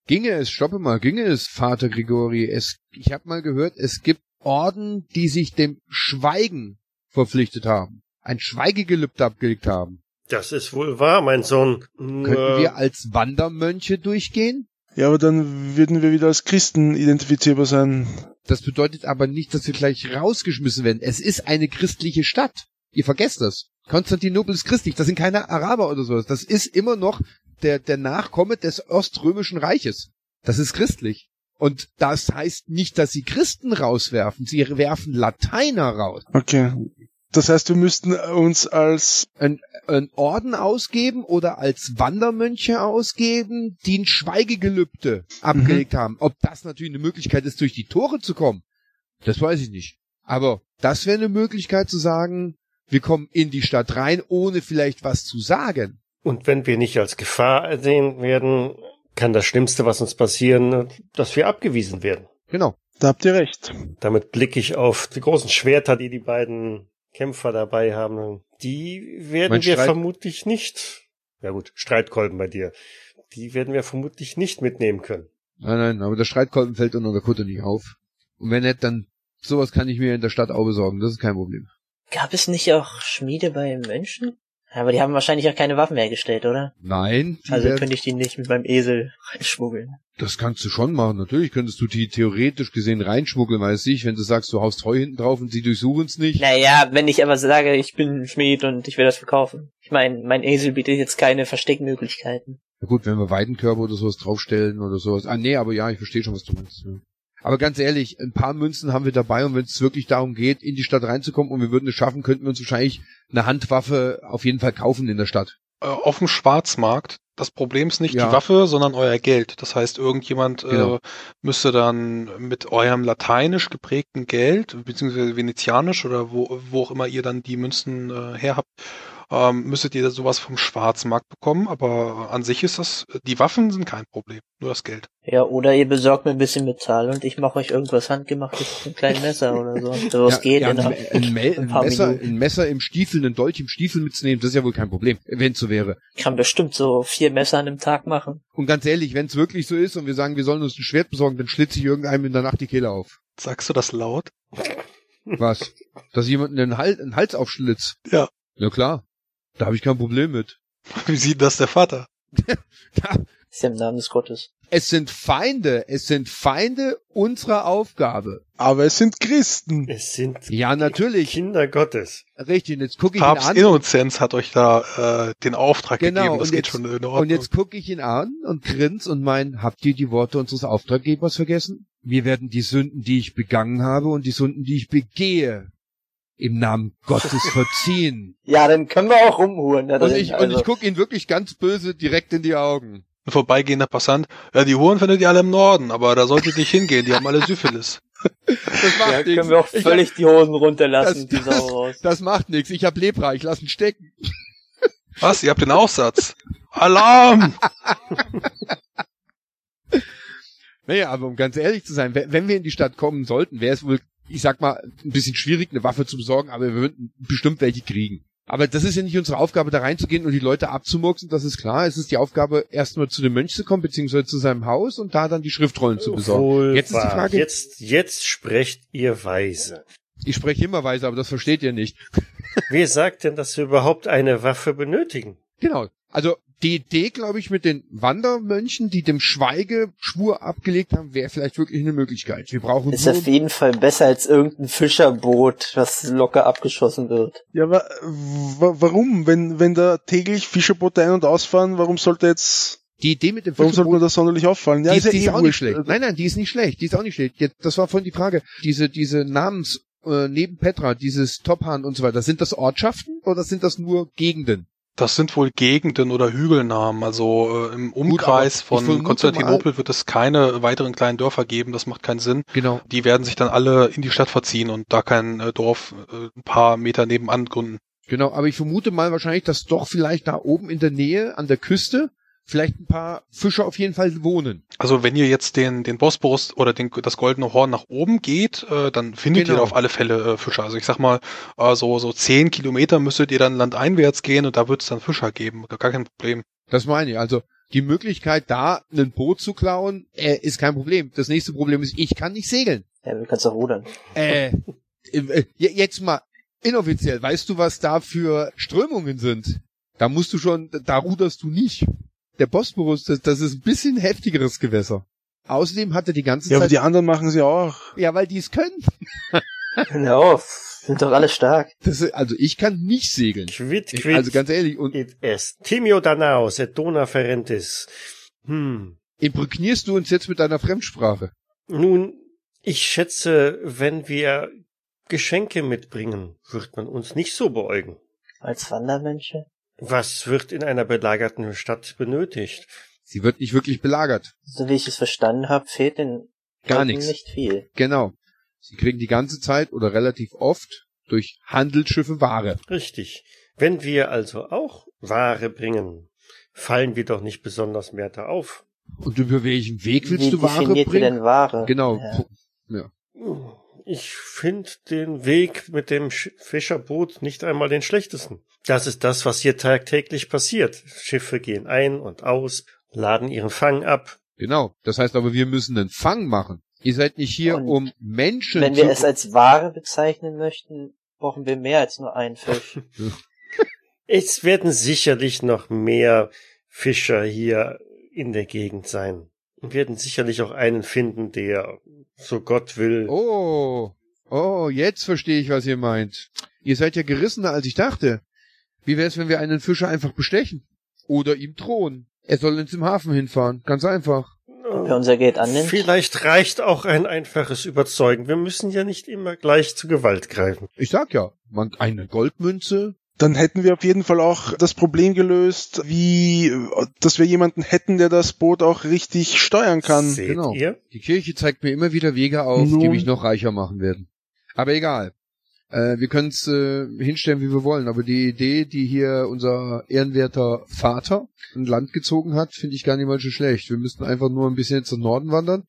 Ginge es, stoppe mal, ginge es, Vater Grigori. Es, ich habe mal gehört, es gibt Orden, die sich dem Schweigen verpflichtet haben. Ein Schweigegelübde abgelegt haben. Das ist wohl wahr, mein Sohn. Nur, Könnten wir als Wandermönche durchgehen? Ja, aber dann würden wir wieder als Christen identifizierbar sein. Das bedeutet aber nicht, dass wir gleich rausgeschmissen werden. Es ist eine christliche Stadt. Ihr vergesst das. Konstantinopel ist christlich. Das sind keine Araber oder sowas. Das ist immer noch der, der Nachkomme des Oströmischen Reiches. Das ist christlich. Und das heißt nicht, dass sie Christen rauswerfen. Sie werfen Lateiner raus. Okay. Das heißt, wir müssten uns als Ein, ein Orden ausgeben oder als Wandermönche ausgeben, die ein Schweigegelübde abgelegt haben. Ob das natürlich eine Möglichkeit ist, durch die Tore zu kommen, das weiß ich nicht. Aber das wäre eine Möglichkeit zu sagen, wir kommen in die Stadt rein, ohne vielleicht was zu sagen. Und wenn wir nicht als Gefahr ersehen werden, kann das Schlimmste, was uns passieren, dass wir abgewiesen werden. Genau. Da habt ihr recht. Damit blicke ich auf die großen Schwerter, die die beiden Kämpfer dabei haben. Die werden Mein wir Streit- vermutlich nicht, ja gut, Streitkolben bei dir. Die werden wir vermutlich nicht mitnehmen können. Nein, nein, aber der Streitkolben fällt unter der Kutte nicht auf. Und wenn nicht, dann sowas kann ich mir in der Stadt auch besorgen. Das ist kein Problem. Gab es nicht auch Schmiede bei Mönchen? Aber die haben wahrscheinlich auch keine Waffen hergestellt, oder? Nein, Also könnte ich die nicht mit meinem Esel reinschmuggeln. Das kannst du schon machen. Natürlich könntest du die theoretisch gesehen reinschmuggeln, weiß ich, wenn du sagst, du haust Heu hinten drauf und sie durchsuchen es nicht. Naja, wenn ich aber sage, ich bin Schmied und ich will das verkaufen. Ich meine, mein Esel bietet jetzt keine Versteckmöglichkeiten. Na gut, wenn wir Weidenkörbe oder sowas draufstellen oder sowas. Ah, nee, aber ja, ich verstehe schon, was du meinst. Ja. Aber ganz ehrlich, ein paar Münzen haben wir dabei und wenn es wirklich darum geht, in die Stadt reinzukommen und wir würden es schaffen, könnten wir uns wahrscheinlich eine Handwaffe auf jeden Fall kaufen in der Stadt. Äh, auf dem Schwarzmarkt. Das Problem ist nicht Ja. die Waffe, sondern euer Geld. Das heißt, irgendjemand Genau. äh, müsste dann mit eurem lateinisch geprägten Geld, beziehungsweise venezianisch oder wo, wo auch immer ihr dann die Münzen äh, her habt, ähm, müsstet ihr sowas vom Schwarzmarkt bekommen. Aber an sich ist das, die Waffen sind kein Problem, nur das Geld. Ja, oder ihr besorgt mir ein bisschen Metall und ich mache euch irgendwas handgemachtes, ein kleines Messer oder so. So es geht ja, in ein, ein, ein, ein Messer, ein Messer im Stiefel, einen Dolch im Stiefel mitzunehmen, das ist ja wohl kein Problem, wenn es so wäre. Ich kann bestimmt so vier Messer an einem Tag machen. Und ganz ehrlich, wenn es wirklich so ist und wir sagen, wir sollen uns ein Schwert besorgen, dann schlitze ich irgendeinem in der Nacht die Kehle auf. Sagst du das laut? Was? Dass jemand einen, Hals, einen Hals aufschlitzt? Ja. Ja klar. Da habe ich kein Problem mit. Wie sieht das der Vater? Ist ja im Namen des Gottes. Es sind Feinde, es sind Feinde unserer Aufgabe. Aber es sind Christen. Es sind Ja, natürlich. Kinder Gottes. Richtig, und jetzt gucke ich ihn Papst an. Innozenz hat euch da äh, den Auftrag Genau, gegeben. Das und geht jetzt- schon in Ordnung. Und jetzt gucke ich ihn an und grins und mein, habt ihr die Worte unseres Auftraggebers vergessen? Wir werden die Sünden, die ich begangen habe und die Sünden, die ich begehe, im Namen Gottes verziehen. Ja, dann können wir auch rumhuren. Da Und ich, und also. ich gucke ihn wirklich ganz böse direkt in die Augen. Ein vorbeigehender Passant. Ja, die Huren findet ihr alle im Norden, aber da solltet ihr nicht hingehen, die haben alle Syphilis. Das macht ja, nichts. können wir auch Ich völlig die Hosen runterlassen, Das- die Sau raus. Das macht nichts. Ich hab Lepra, ich lass ihn stecken. Was? Ihr habt den Aufsatz? Alarm! Naja, aber um ganz ehrlich zu sein, wenn wenn wir in die Stadt kommen sollten, wäre es wohl, ich sag mal, ein bisschen schwierig, eine Waffe zu besorgen, aber wir würden bestimmt welche kriegen. Aber das ist ja nicht unsere Aufgabe, da reinzugehen und die Leute abzumurksen, das ist klar. Es ist die Aufgabe, erstmal zu dem Mönch zu kommen, beziehungsweise zu seinem Haus und da dann die Schriftrollen zu besorgen. Wohl Jetzt ist die. Frage, Jetzt, jetzt sprecht ihr weise. ich spreche immer weise, aber das versteht ihr nicht. Wer sagt denn, dass wir überhaupt eine Waffe benötigen? Genau. Also die Idee, glaube ich, mit den Wandermönchen, die dem Schweigeschwur abgelegt haben, wäre vielleicht wirklich eine Möglichkeit. Wir brauchen Ist nur auf jeden Fall besser als irgendein Fischerboot, was locker abgeschossen wird. Ja, aber wa warum? Wenn, wenn da täglich Fischerboote ein- und ausfahren, warum sollte jetzt, die Idee mit dem warum sollte mir das sonderlich auffallen? Ja, die, ist ja die ist eh auch nicht schlecht. Nein, nein, die ist nicht schlecht. Die ist auch nicht schlecht. Jetzt, das war vorhin die Frage. Diese, diese Namens, äh, neben Petra, dieses Tophan und so weiter, sind das Ortschaften oder sind das nur Gegenden? Das sind wohl Gegenden oder Hügelnamen. Also äh, im Gut, Umkreis ich von Konstantinopel wird es keine weiteren kleinen Dörfer geben. Das macht keinen Sinn. Genau. Die werden sich dann alle in die Stadt verziehen und da kein äh, Dorf äh, ein paar Meter nebenan gründen. Genau, aber ich vermute mal wahrscheinlich, dass doch vielleicht da oben in der Nähe, an der Küste, vielleicht ein paar Fischer auf jeden Fall wohnen. Also wenn ihr jetzt den, den Bosporus oder den, das Goldene Horn nach oben geht, äh, dann findet Genau. ihr auf alle Fälle äh, Fischer. Also ich sag mal, äh, so, so zehn Kilometer müsstet ihr dann landeinwärts gehen und da wird es dann Fischer geben. Gar kein Problem. Das meine ich. Also die Möglichkeit, da ein Boot zu klauen, äh, ist kein Problem. Das nächste Problem ist, ich kann nicht segeln. Ja, du kannst doch rudern. Äh, äh, je- jetzt mal inoffiziell, weißt du, was da für Strömungen sind? Da musst du schon, da ruderst du nicht. Der Bosporus, das, das ist ein bisschen heftigeres Gewässer. Außerdem hat er die ganze Ja, aber Zeit, die anderen machen sie auch. ja, weil die es können. Hör auf, sind doch alle stark. Das, ist- also ich kann nicht segeln. Quid, quid, also ganz ehrlich, und id est. Timio Danaus et dona ferentis. Hm. imprängnierst du uns jetzt mit deiner Fremdsprache? Nun, ich schätze, wenn wir Geschenke mitbringen, wird man uns nicht so beäugen. Als Wandermönche? Was wird in einer belagerten Stadt benötigt? Sie wird nicht wirklich belagert. So wie ich es verstanden habe, fehlt den Gar nichts. nicht viel. Genau. Sie kriegen die ganze Zeit oder relativ oft durch Handelsschiffe Ware. Richtig. Wenn wir also auch Ware bringen, fallen wir doch nicht besonders mehr da auf. Und über welchen Weg willst wie du Ware bringen? denn Ware? Genau. Ja. Ich finde den Weg mit dem Sch Fischerboot nicht einmal den schlechtesten. Das ist das, was hier tagtäglich passiert. Schiffe gehen ein und aus, laden ihren Fang ab. Genau. Das heißt aber, wir müssen einen Fang machen. Ihr seid nicht hier, Und um Menschen Wenn zu... wir es als Ware bezeichnen möchten, brauchen wir mehr als nur einen Fisch. Es werden sicherlich noch mehr Fischer hier in der Gegend sein. Wir werden sicherlich auch einen finden, der, so Gott will, oh, oh, jetzt verstehe ich, was ihr meint. Ihr seid ja gerissener, als ich dachte. Wie wär's, wenn wir einen Fischer einfach bestechen? Oder ihm drohen? Er soll uns im Hafen hinfahren. Ganz einfach. Ob er unser Geld annimmt? Vielleicht reicht auch ein einfaches Überzeugen. Wir müssen ja nicht immer gleich zu Gewalt greifen. Ich sag ja, man, eine Goldmünze. Dann hätten wir auf jeden Fall auch das Problem gelöst, wie, dass wir jemanden hätten, der das Boot auch richtig steuern kann. Seht Genau. ihr? Die Kirche zeigt mir immer wieder Wege auf, die Nun. mich noch reicher machen werden. Aber egal. Äh, wir können es äh, hinstellen, wie wir wollen. Aber die Idee, die hier unser ehrenwerter Vater in Land gezogen hat, finde ich gar nicht mal so schlecht. Wir müssten einfach nur ein bisschen jetzt nach Norden wandern,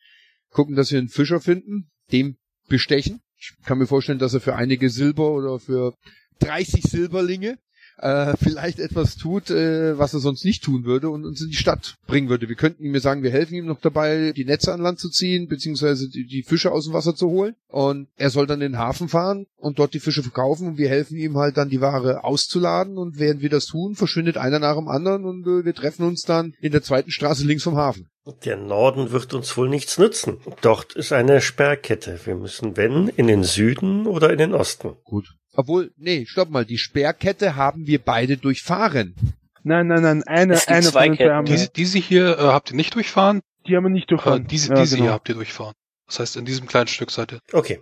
gucken, dass wir einen Fischer finden, dem bestechen. Ich kann mir vorstellen, dass er für einige Silber oder für 30 Silberlinge äh, vielleicht etwas tut, äh, was er sonst nicht tun würde und uns in die Stadt bringen würde. Wir könnten ihm sagen, wir helfen ihm noch dabei, die Netze an Land zu ziehen, beziehungsweise die, die Fische aus dem Wasser zu holen. Und er soll dann in den Hafen fahren und dort die Fische verkaufen und wir helfen ihm halt dann die Ware auszuladen und während wir das tun, verschwindet einer nach dem anderen und äh, wir treffen uns dann in der zweiten Straße links vom Hafen. Der Norden wird uns wohl nichts nützen. Dort ist eine Sperrkette. Wir müssen, wenn, in den Süden oder in den Osten. Gut. Obwohl, nee, stopp mal, die Sperrkette haben wir beide durchfahren. Nein, nein, nein, eine, Es eine zwei Ketten. haben wir, Diese, diese hier äh, habt ihr nicht durchfahren, die haben wir nicht äh, durchfahren. diese, Ja, diese genau. hier habt ihr durchfahren. Das heißt, in diesem kleinen Stück seid ihr. Okay.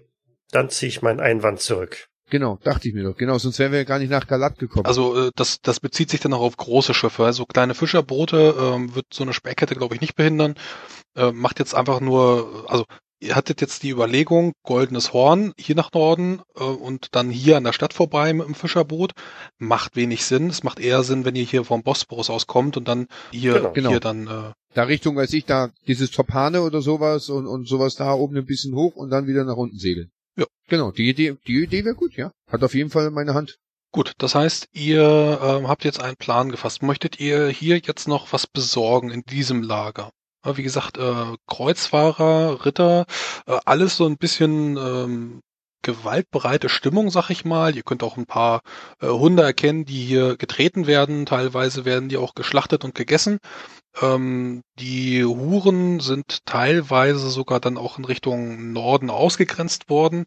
Dann ziehe ich meinen Einwand zurück. Genau, dachte ich mir doch. Genau, sonst wären wir ja gar nicht nach Galat gekommen. Also äh, das, das bezieht sich dann auch auf große Schiffe. Also kleine Fischerboote ähm, wird so eine Sperrkette, glaube ich, nicht behindern. Äh, macht jetzt einfach nur, also ihr hattet jetzt die Überlegung, goldenes Horn hier nach Norden äh, und dann hier an der Stadt vorbei mit dem Fischerboot. Macht wenig Sinn. Es macht eher Sinn, wenn ihr hier vom Bosporus auskommt und dann hier, Genau. Genau. hier dann äh, da Richtung, weiß ich, da dieses Topane oder sowas und, und sowas da oben ein bisschen hoch und dann wieder nach unten segeln. Ja. Genau, die Idee, die Idee wäre gut, ja. Hat auf jeden Fall meine Hand. Gut, das heißt, ihr ähm, habt jetzt einen Plan gefasst. Möchtet ihr hier jetzt noch was besorgen in diesem Lager? Wie gesagt, äh, Kreuzfahrer, Ritter, äh, alles so ein bisschen ähm, gewaltbereite Stimmung, sag ich mal. Ihr könnt auch ein paar äh, Hunde erkennen, die hier getreten werden. Teilweise werden die auch geschlachtet und gegessen. Ähm, die Huren sind teilweise sogar dann auch in Richtung Norden ausgegrenzt worden,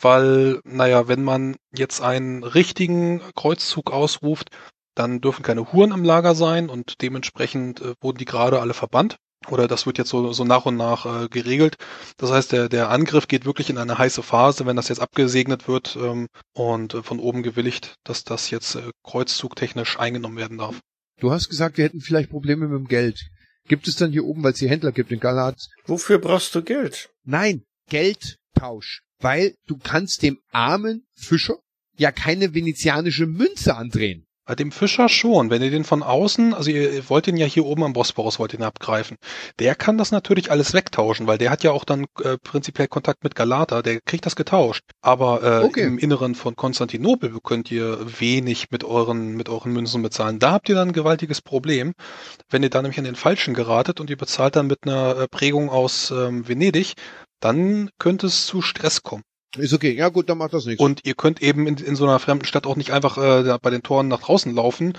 weil, naja, wenn man jetzt einen richtigen Kreuzzug ausruft, dann dürfen keine Huren im Lager sein und dementsprechend äh, wurden die gerade alle verbannt. Oder das wird jetzt so, so nach und nach äh, geregelt. Das heißt, der, der Angriff geht wirklich in eine heiße Phase, wenn das jetzt abgesegnet wird ähm, und äh, von oben gewilligt, dass das jetzt äh, kreuzzugtechnisch eingenommen werden darf. Du hast gesagt, wir hätten vielleicht Probleme mit dem Geld. Gibt es dann hier oben, weil es hier Händler gibt in Galat? Wofür brauchst du Geld? Nein, Geldtausch. Weil du kannst dem armen Fischer ja keine venezianische Münze andrehen. Bei dem Fischer schon, wenn ihr den von außen, also ihr wollt den ja hier oben am Bosporus, wollt ihn abgreifen. Der kann das natürlich alles wegtauschen, weil der hat ja auch dann äh, prinzipiell Kontakt mit Galata, der kriegt das getauscht. Aber äh, Okay. im Inneren von Konstantinopel könnt ihr wenig mit euren, mit euren Münzen bezahlen. Da habt ihr dann ein gewaltiges Problem, wenn ihr da nämlich an den Falschen geratet und ihr bezahlt dann mit einer äh, Prägung aus ähm, Venedig, dann könnte es zu Stress kommen. Ist okay. Ja gut, dann macht das nichts. Und ihr könnt eben in, in so einer fremden Stadt auch nicht einfach äh, bei den Toren nach draußen laufen,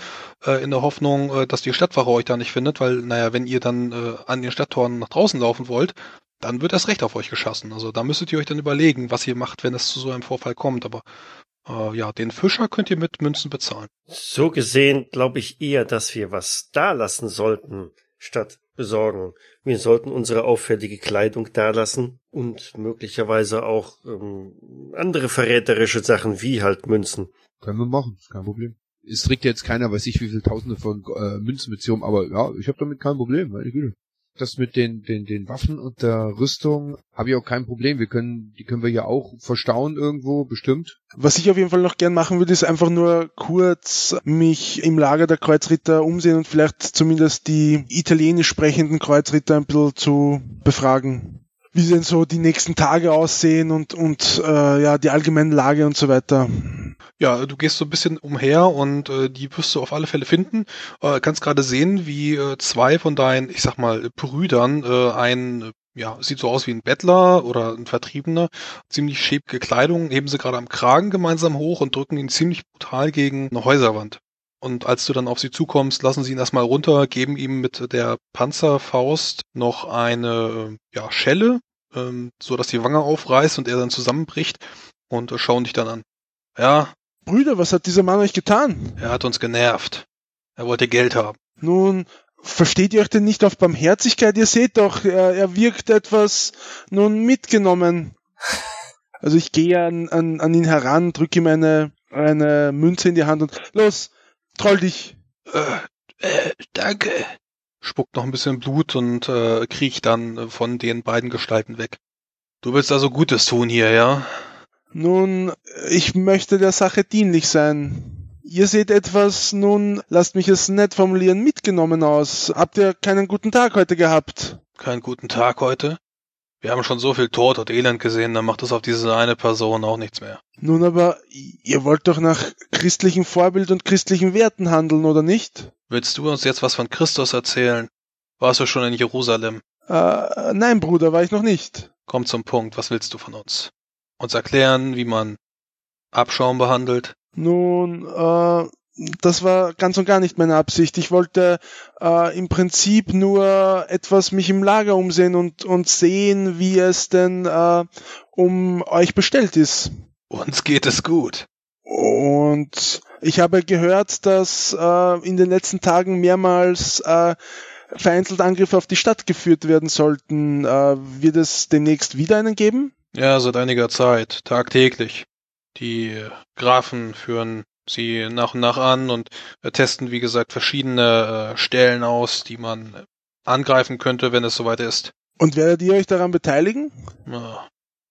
äh, in der Hoffnung, äh, dass die Stadtwache euch da nicht findet, weil, naja, wenn ihr dann äh, an den Stadttoren nach draußen laufen wollt, dann wird erst recht auf euch geschossen. Also da müsstet ihr euch dann überlegen, was ihr macht, wenn es zu so einem Vorfall kommt. Aber äh, ja, den Fischer könnt ihr mit Münzen bezahlen. So gesehen glaube ich eher, dass wir was da lassen sollten, statt besorgen. Wir sollten unsere auffällige Kleidung dalassen und möglicherweise auch ähm, andere verräterische Sachen wie halt Münzen. Können wir machen, kein Problem. Es trägt jetzt keiner, weiß ich, wie viele Tausende von äh, Münzen mit sich um, aber ja, ich habe damit kein Problem, meine Güte. Das mit den, den, den Waffen und der Rüstung habe ich auch kein Problem. Wir können, die können wir ja auch verstauen irgendwo, bestimmt. Was ich auf jeden Fall noch gern machen würde, ist einfach nur kurz mich im Lager der Kreuzritter umsehen und vielleicht zumindest die italienisch sprechenden Kreuzritter ein bisschen zu befragen. Wie denn so die nächsten Tage aussehen und, und äh, ja, die allgemeine Lage und so weiter. Ja, du gehst so ein bisschen umher und äh, die wirst du auf alle Fälle finden. Äh, kannst gerade sehen, wie äh, zwei von deinen, ich sag mal, Brüdern, äh, ein, ja, sieht so aus wie ein Bettler oder ein Vertriebener, ziemlich schäbige Kleidung, heben sie gerade am Kragen gemeinsam hoch und drücken ihn ziemlich brutal gegen eine Häuserwand. Und als du dann auf sie zukommst, lassen sie ihn erstmal runter, geben ihm mit der Panzerfaust noch eine ja, Schelle, ähm, so dass die Wange aufreißt und er dann zusammenbricht und äh, schauen dich dann an. Ja, Brüder, was hat dieser Mann euch getan? er hat uns genervt. Er wollte Geld haben. Nun, versteht ihr euch denn nicht auf Barmherzigkeit? Ihr seht doch, er, er wirkt etwas nun mitgenommen. Also ich gehe an, an, an ihn heran, drücke ihm eine, eine Münze in die Hand und los, troll dich. Äh, äh, danke. Spuckt noch ein bisschen Blut und äh, kriecht dann von den beiden Gestalten weg. Du willst also Gutes tun hier, ja? Nun, ich möchte der Sache dienlich sein. Ihr seht etwas, nun, lasst mich es nett formulieren, mitgenommen aus. Habt ihr keinen guten Tag heute gehabt? Keinen guten Tag heute? Wir haben schon so viel Tod und Elend gesehen, dann macht das auf diese eine Person auch nichts mehr. Nun aber, ihr wollt doch nach christlichem Vorbild und christlichen Werten handeln, oder nicht? Willst du uns jetzt was von Christus erzählen? Warst du schon in Jerusalem? Äh, nein, Bruder, war ich noch nicht. Komm zum Punkt, was willst du von uns? Uns erklären, wie man Abschaum behandelt? Nun, äh, das war ganz und gar nicht meine Absicht. Ich wollte äh, im Prinzip nur etwas mich im Lager umsehen und, und sehen, wie es denn äh, um euch bestellt ist. Uns geht es gut. Und ich habe gehört, dass äh, in den letzten Tagen mehrmals äh, vereinzelt Angriffe auf die Stadt geführt werden sollten. Äh, wird es demnächst wieder einen geben? Ja, seit einiger Zeit, tagtäglich. Die Grafen führen sie nach und nach an und äh, testen, wie gesagt, verschiedene äh, Stellen aus, die man angreifen könnte, wenn es soweit ist. Und werdet ihr euch daran beteiligen? Ja,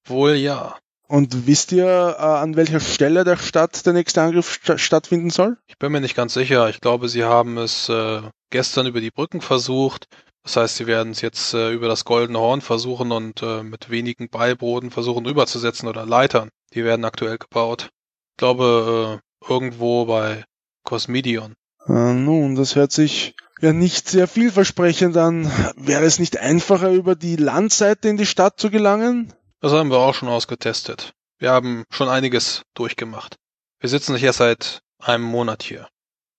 wohl ja. Und wisst ihr, äh, an welcher Stelle der Stadt der nächste Angriff st stattfinden soll? Ich bin mir nicht ganz sicher. Ich glaube, sie haben es äh, gestern über die Brücken versucht. Das heißt, sie werden es jetzt äh, über das Goldene Horn versuchen und mit wenigen Beiboden versuchen rüberzusetzen oder Leitern. Die werden aktuell gebaut. Ich glaube, äh, irgendwo bei Cosmidion. Äh, nun, das hört sich ja nicht sehr vielversprechend an. Wäre es nicht einfacher, über die Landseite in die Stadt zu gelangen? Das haben wir auch schon ausgetestet. Wir haben schon einiges durchgemacht. Wir sitzen nicht erst seit einem Monat hier.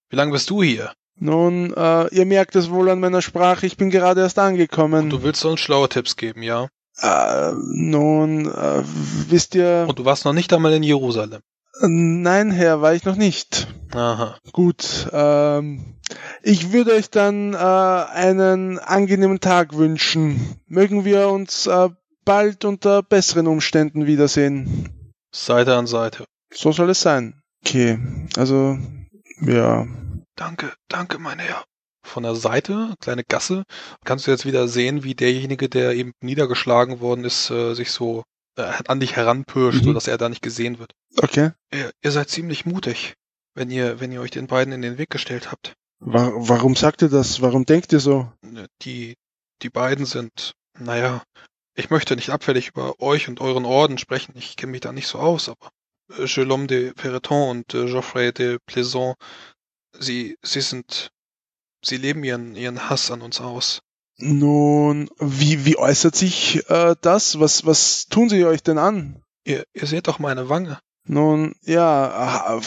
Wie lange bist du hier? Nun, äh, ihr merkt es wohl an meiner Sprache, ich bin gerade erst angekommen. Und du willst uns schlaue Tipps geben, ja? Äh, nun, äh, wisst ihr... Und du warst noch nicht einmal in Jerusalem? Nein, Herr, war ich noch nicht. Aha. Gut, ähm, ich würde euch dann äh, einen angenehmen Tag wünschen. Mögen wir uns äh, bald unter besseren Umständen wiedersehen. Seite an Seite. So soll es sein. Okay, also, ja. Danke, danke, mein Herr. Von der Seite, kleine Gasse, kannst du jetzt wieder sehen, wie derjenige, der eben niedergeschlagen worden ist, äh, sich so an dich heranpirscht, Mhm. sodass er da nicht gesehen wird. Okay. Ihr, ihr seid ziemlich mutig, wenn ihr, wenn ihr euch den beiden in den Weg gestellt habt. Wa warum sagt ihr das? Warum denkt ihr so? Die, die beiden sind, naja, ich möchte nicht abfällig über euch und euren Orden sprechen, ich kenne mich da nicht so aus, aber äh, Jérôme de Perreton und äh, Geoffrey de Plaisant, sie, sie sind, sie leben ihren, ihren Hass an uns aus. Nun, wie, wie äußert sich äh, das? Was, was tun sie euch denn an? Ihr, ihr seht doch meine Wange. Nun, ja,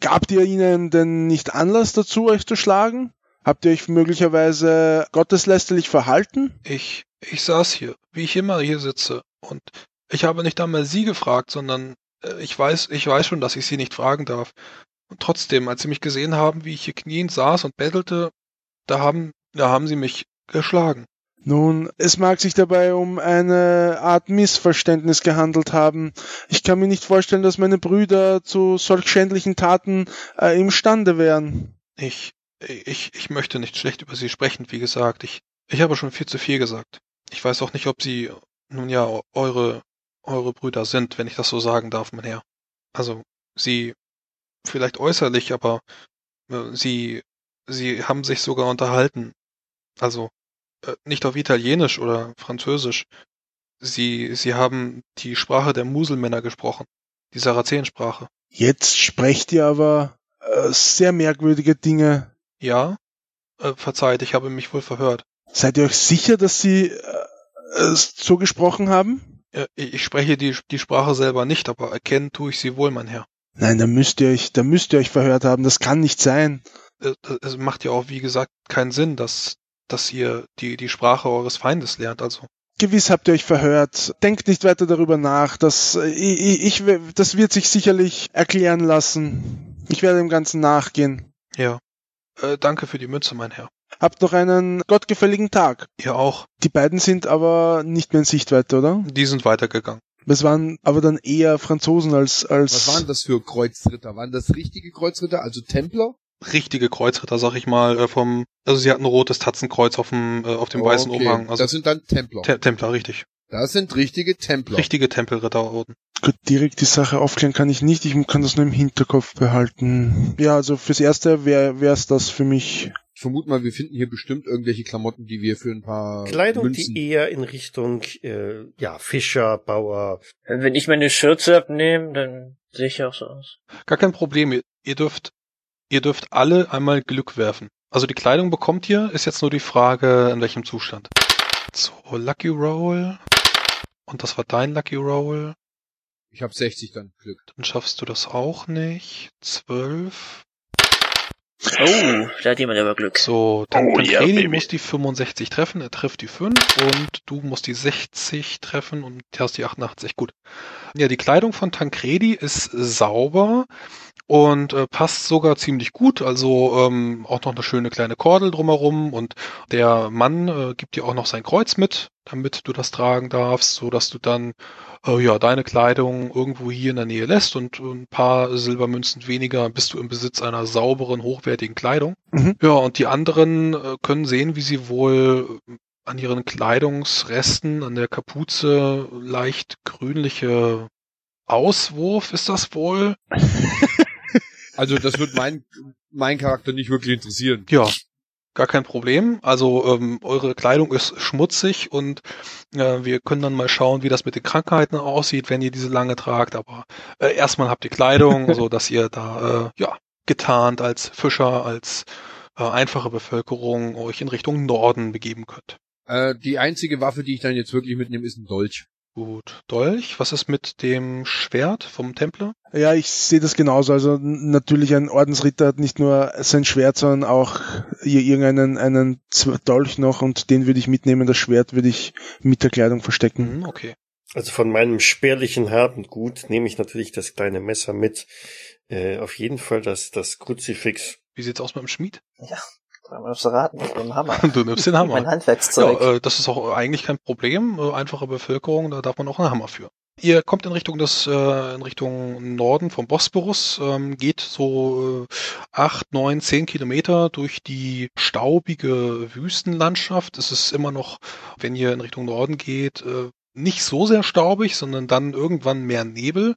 gabt ihr ihnen denn nicht Anlass dazu, euch zu schlagen? Habt ihr euch möglicherweise gotteslästerlich verhalten? Ich, ich saß hier, wie ich immer hier sitze, und ich habe nicht einmal sie gefragt, sondern äh, ich weiß, ich weiß schon, dass ich sie nicht fragen darf. Und trotzdem, als sie mich gesehen haben, wie ich hier kniend saß und bettelte, da haben, da haben sie mich geschlagen. Nun, es mag sich dabei um eine Art Missverständnis gehandelt haben. Ich kann mir nicht vorstellen, dass meine Brüder zu solch schändlichen Taten äh, imstande wären. Ich, ich, ich möchte nicht schlecht über sie sprechen, wie gesagt. Ich, ich habe schon viel zu viel gesagt. Ich weiß auch nicht, ob sie, nun ja, eure, eure Brüder sind, wenn ich das so sagen darf, mein Herr. Also, sie, vielleicht äußerlich, aber äh, sie, sie haben sich sogar unterhalten. Also, nicht auf Italienisch oder Französisch. Sie, sie haben die Sprache der Muselmänner gesprochen. Die Sarazensprache. Jetzt sprecht ihr aber äh, sehr merkwürdige Dinge. Ja? Äh, verzeiht, ich habe mich wohl verhört. Seid ihr euch sicher, dass sie äh, äh, so gesprochen haben? Äh, Ich spreche die, die Sprache selber nicht, aber erkennen tue ich sie wohl, mein Herr. Nein, da müsst ihr euch, da müsst ihr euch verhört haben. Das kann nicht sein. Äh, Es macht ja auch, wie gesagt, keinen Sinn, dass, dass ihr die, die Sprache eures Feindes lernt, also. Gewiss habt ihr euch verhört. Denkt nicht weiter darüber nach. Das, ich, ich, das wird sich sicherlich erklären lassen. Ich werde dem Ganzen nachgehen. Ja. Äh, danke für die Münze, mein Herr. Habt noch einen gottgefälligen Tag. Ihr auch. Die beiden sind aber nicht mehr in Sichtweite, oder? Die sind weitergegangen. Es waren aber dann eher Franzosen als, als. Was waren das für Kreuzritter? Waren das richtige Kreuzritter, also Templer? Richtige Kreuzritter, sag ich mal, äh, vom, also sie hatten ein rotes Tatzenkreuz auf dem, äh, auf dem weißen Okay, Umhang. Also das sind dann Templer. Te Templer, richtig. das sind richtige Templer. Richtige Tempelritterorden. Gut, direkt die Sache aufklären kann ich nicht. Ich kann das nur im Hinterkopf behalten. Ja, also fürs Erste wäre es das für mich. Ich vermute mal, wir finden hier bestimmt irgendwelche Klamotten, die wir für ein paar Kleidung, Münzen... die eher in Richtung äh, ja Fischer, Bauer. Wenn ich meine Schürze abnehme, dann sehe ich auch so aus. Gar kein Problem. Ihr dürft, ihr dürft alle einmal Glück werfen. Also die Kleidung bekommt ihr, ist jetzt nur die Frage, in welchem Zustand. So, Lucky Roll. Und das war dein Lucky Roll. Ich habe 60 dann Glück. Dann schaffst du das auch nicht. Zwölf. Oh, da hat jemand aber Glück. So, dann Oh, Tancredi Baby. muss die 65 treffen, er trifft die 5 und du musst die 60 treffen und hast die 88. Gut. Ja, die Kleidung von Tancredi ist sauber und äh, passt sogar ziemlich gut. Also ähm, auch noch eine schöne kleine Kordel drumherum und der Mann äh, gibt dir auch noch sein Kreuz mit, damit du das tragen darfst, so dass du dann äh, ja deine Kleidung irgendwo hier in der Nähe lässt und ein paar Silbermünzen weniger bist du im Besitz einer sauberen, hochwertigen Kleidung. Mhm. Ja, und die anderen äh, können sehen, wie sie wohl äh, an ihren Kleidungsresten, an der Kapuze leicht grünliche Auswurf ist das wohl? Also das wird mein, mein Charakter nicht wirklich interessieren. Ja, gar kein Problem. Also ähm, eure Kleidung ist schmutzig und äh, wir können dann mal schauen, wie das mit den Krankheiten aussieht, wenn ihr diese lange tragt. Aber äh, erstmal habt ihr Kleidung, so dass ihr da äh, ja getarnt als Fischer, als äh, einfache Bevölkerung euch in Richtung Norden begeben könnt. Äh, die einzige Waffe, die ich dann jetzt wirklich mitnehme, ist ein Dolch. Gut, Dolch. Was ist mit dem Schwert vom Templer? Ja, ich sehe das genauso. Also natürlich ein Ordensritter hat nicht nur sein Schwert, sondern auch hier irgendeinen einen Dolch noch und den würde ich mitnehmen. Das Schwert würde ich mit der Kleidung verstecken. Mhm, okay. Also von meinem spärlichen harten Gut nehme ich natürlich das kleine Messer mit. Äh, auf jeden Fall das, das Kruzifix. Wie sieht's aus mit dem Schmied? Ja, dreimal aufs Raten mit dem Hammer. Du nimmst den Hammer. Mein Handwerkszeug. Ja, äh, das ist auch eigentlich kein Problem. Äh, einfache Bevölkerung, da darf man auch einen Hammer für. Ihr kommt in Richtung des, äh, in Richtung Norden vom Bosporus, ähm, geht so äh, acht, neun, zehn Kilometer durch die staubige Wüstenlandschaft. Es ist immer noch, wenn ihr in Richtung Norden geht, äh, nicht so sehr staubig, sondern dann irgendwann mehr Nebel.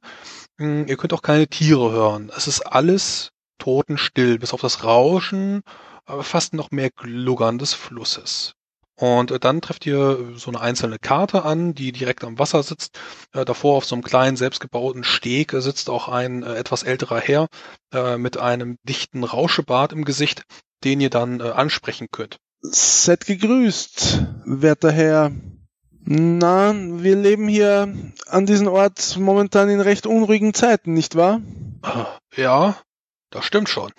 Hm, ihr könnt auch keine Tiere hören. Es ist alles totenstill, bis auf das Rauschen, aber fast noch mehr Gluggern des Flusses. Und äh, dann trefft ihr so eine einzelne Karte an, die direkt am Wasser sitzt. Äh, davor auf so einem kleinen selbstgebauten Steg äh, sitzt auch ein äh, etwas älterer Herr äh, mit einem dichten Rauschebart im Gesicht, den ihr dann äh, ansprechen könnt. Seid gegrüßt, werter Herr. Na, wir leben hier an diesem Ort momentan in recht unruhigen Zeiten, nicht wahr? Äh, Ja, das stimmt schon.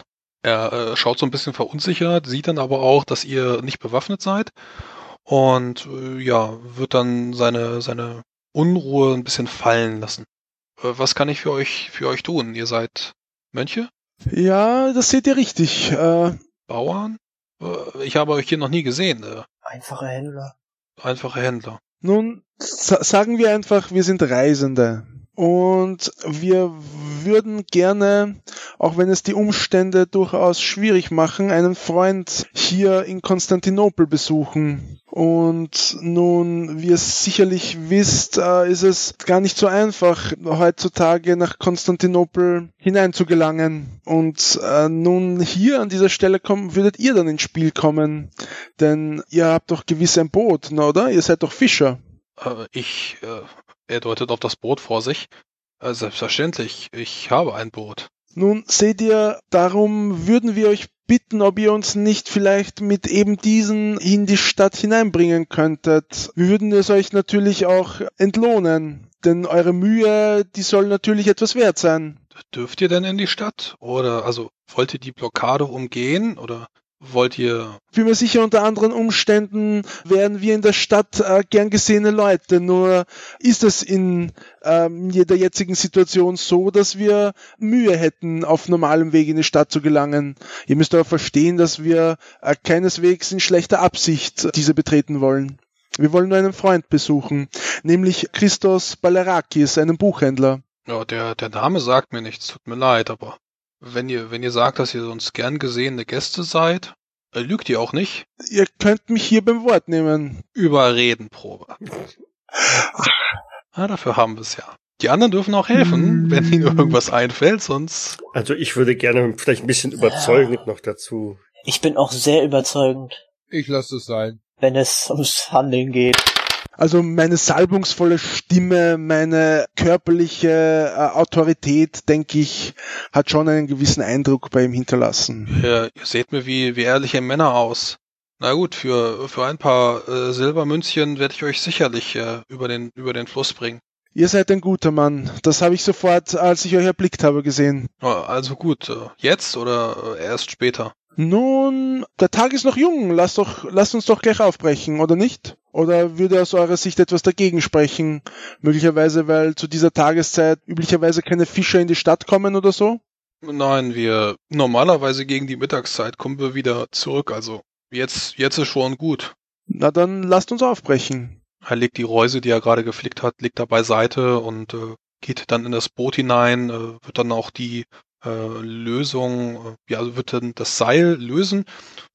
Er äh, schaut so ein bisschen verunsichert, sieht dann aber auch, dass ihr nicht bewaffnet seid und äh, ja, wird dann seine seine Unruhe ein bisschen fallen lassen. Äh, was kann ich für euch für euch tun? Ihr seid Mönche, Ja, das seht ihr richtig. Äh, Bauern? Ich habe euch hier noch nie gesehen. Einfache Händler. einfache Händler. Nun, sa sagen wir einfach, wir sind Reisende. Und wir würden gerne, auch wenn es die Umstände durchaus schwierig machen, einen Freund hier in Konstantinopel besuchen. Und nun, wie ihr sicherlich wisst, äh, ist es gar nicht so einfach, heutzutage nach Konstantinopel hineinzugelangen. Und äh, nun hier an dieser Stelle kommen, würdet ihr dann ins Spiel kommen. Denn ihr habt doch gewiss ein Boot, oder? Ihr seid doch Fischer. Äh, ich, äh, er deutet auf das Boot vor sich. Äh, selbstverständlich, ich habe ein Boot. Nun seht ihr, darum würden wir euch bitten, ob ihr uns nicht vielleicht mit eben diesen in die Stadt hineinbringen könntet. Wir würden es euch natürlich auch entlohnen, denn eure Mühe, die soll natürlich etwas wert sein. Dürft ihr denn in die Stadt? Oder also wollt ihr die Blockade umgehen? Oder wollt ihr... Bin mir sicher, unter anderen Umständen wären wir in der Stadt äh, gern gesehene Leute. Nur ist es in ähm, der jetzigen Situation so, dass wir Mühe hätten, auf normalem Weg in die Stadt zu gelangen. Ihr müsst aber verstehen, dass wir äh, keineswegs in schlechter Absicht diese betreten wollen. Wir wollen nur einen Freund besuchen, nämlich Christos Balerakis, einen Buchhändler. Ja, der, der Name sagt mir nichts, tut mir leid, aber wenn ihr, wenn ihr sagt, dass ihr sonst gern gesehene Gäste seid, äh, lügt ihr auch nicht. Ihr könnt mich hier beim Wort nehmen. Überredenprobe. ah, dafür haben wir es ja. Die anderen dürfen auch helfen, wenn ihnen irgendwas einfällt, sonst. Also ich würde gerne vielleicht ein bisschen überzeugend noch dazu. Ich bin auch sehr überzeugend, Ich lasse es sein. wenn es ums Handeln geht. Also meine salbungsvolle Stimme, meine körperliche äh, Autorität, denke ich, hat schon einen gewissen Eindruck bei ihm hinterlassen. Ihr, ihr seht mir wie, wie ehrliche Männer aus. Na gut, für, für ein paar äh, Silbermünzchen werde ich euch sicherlich äh, über, den, über den Fluss bringen. Ihr seid ein guter Mann. Das habe ich sofort, als ich euch erblickt habe, gesehen. Ja, Also gut, äh, jetzt oder äh, erst später? Nun, der Tag ist noch jung. Lasst doch, lasst uns doch gleich aufbrechen, oder nicht? Oder würde aus eurer Sicht etwas dagegen sprechen? Möglicherweise, weil zu dieser Tageszeit üblicherweise keine Fischer in die Stadt kommen oder so? Nein, wir normalerweise gegen die Mittagszeit kommen wir wieder zurück, also jetzt, jetzt ist schon gut. Na dann lasst uns aufbrechen. Er legt die Reuse, die er gerade geflickt hat, legt da beiseite und äh, geht dann in das Boot hinein, äh, wird dann auch die äh, Lösung, äh, ja, wird dann das Seil lösen,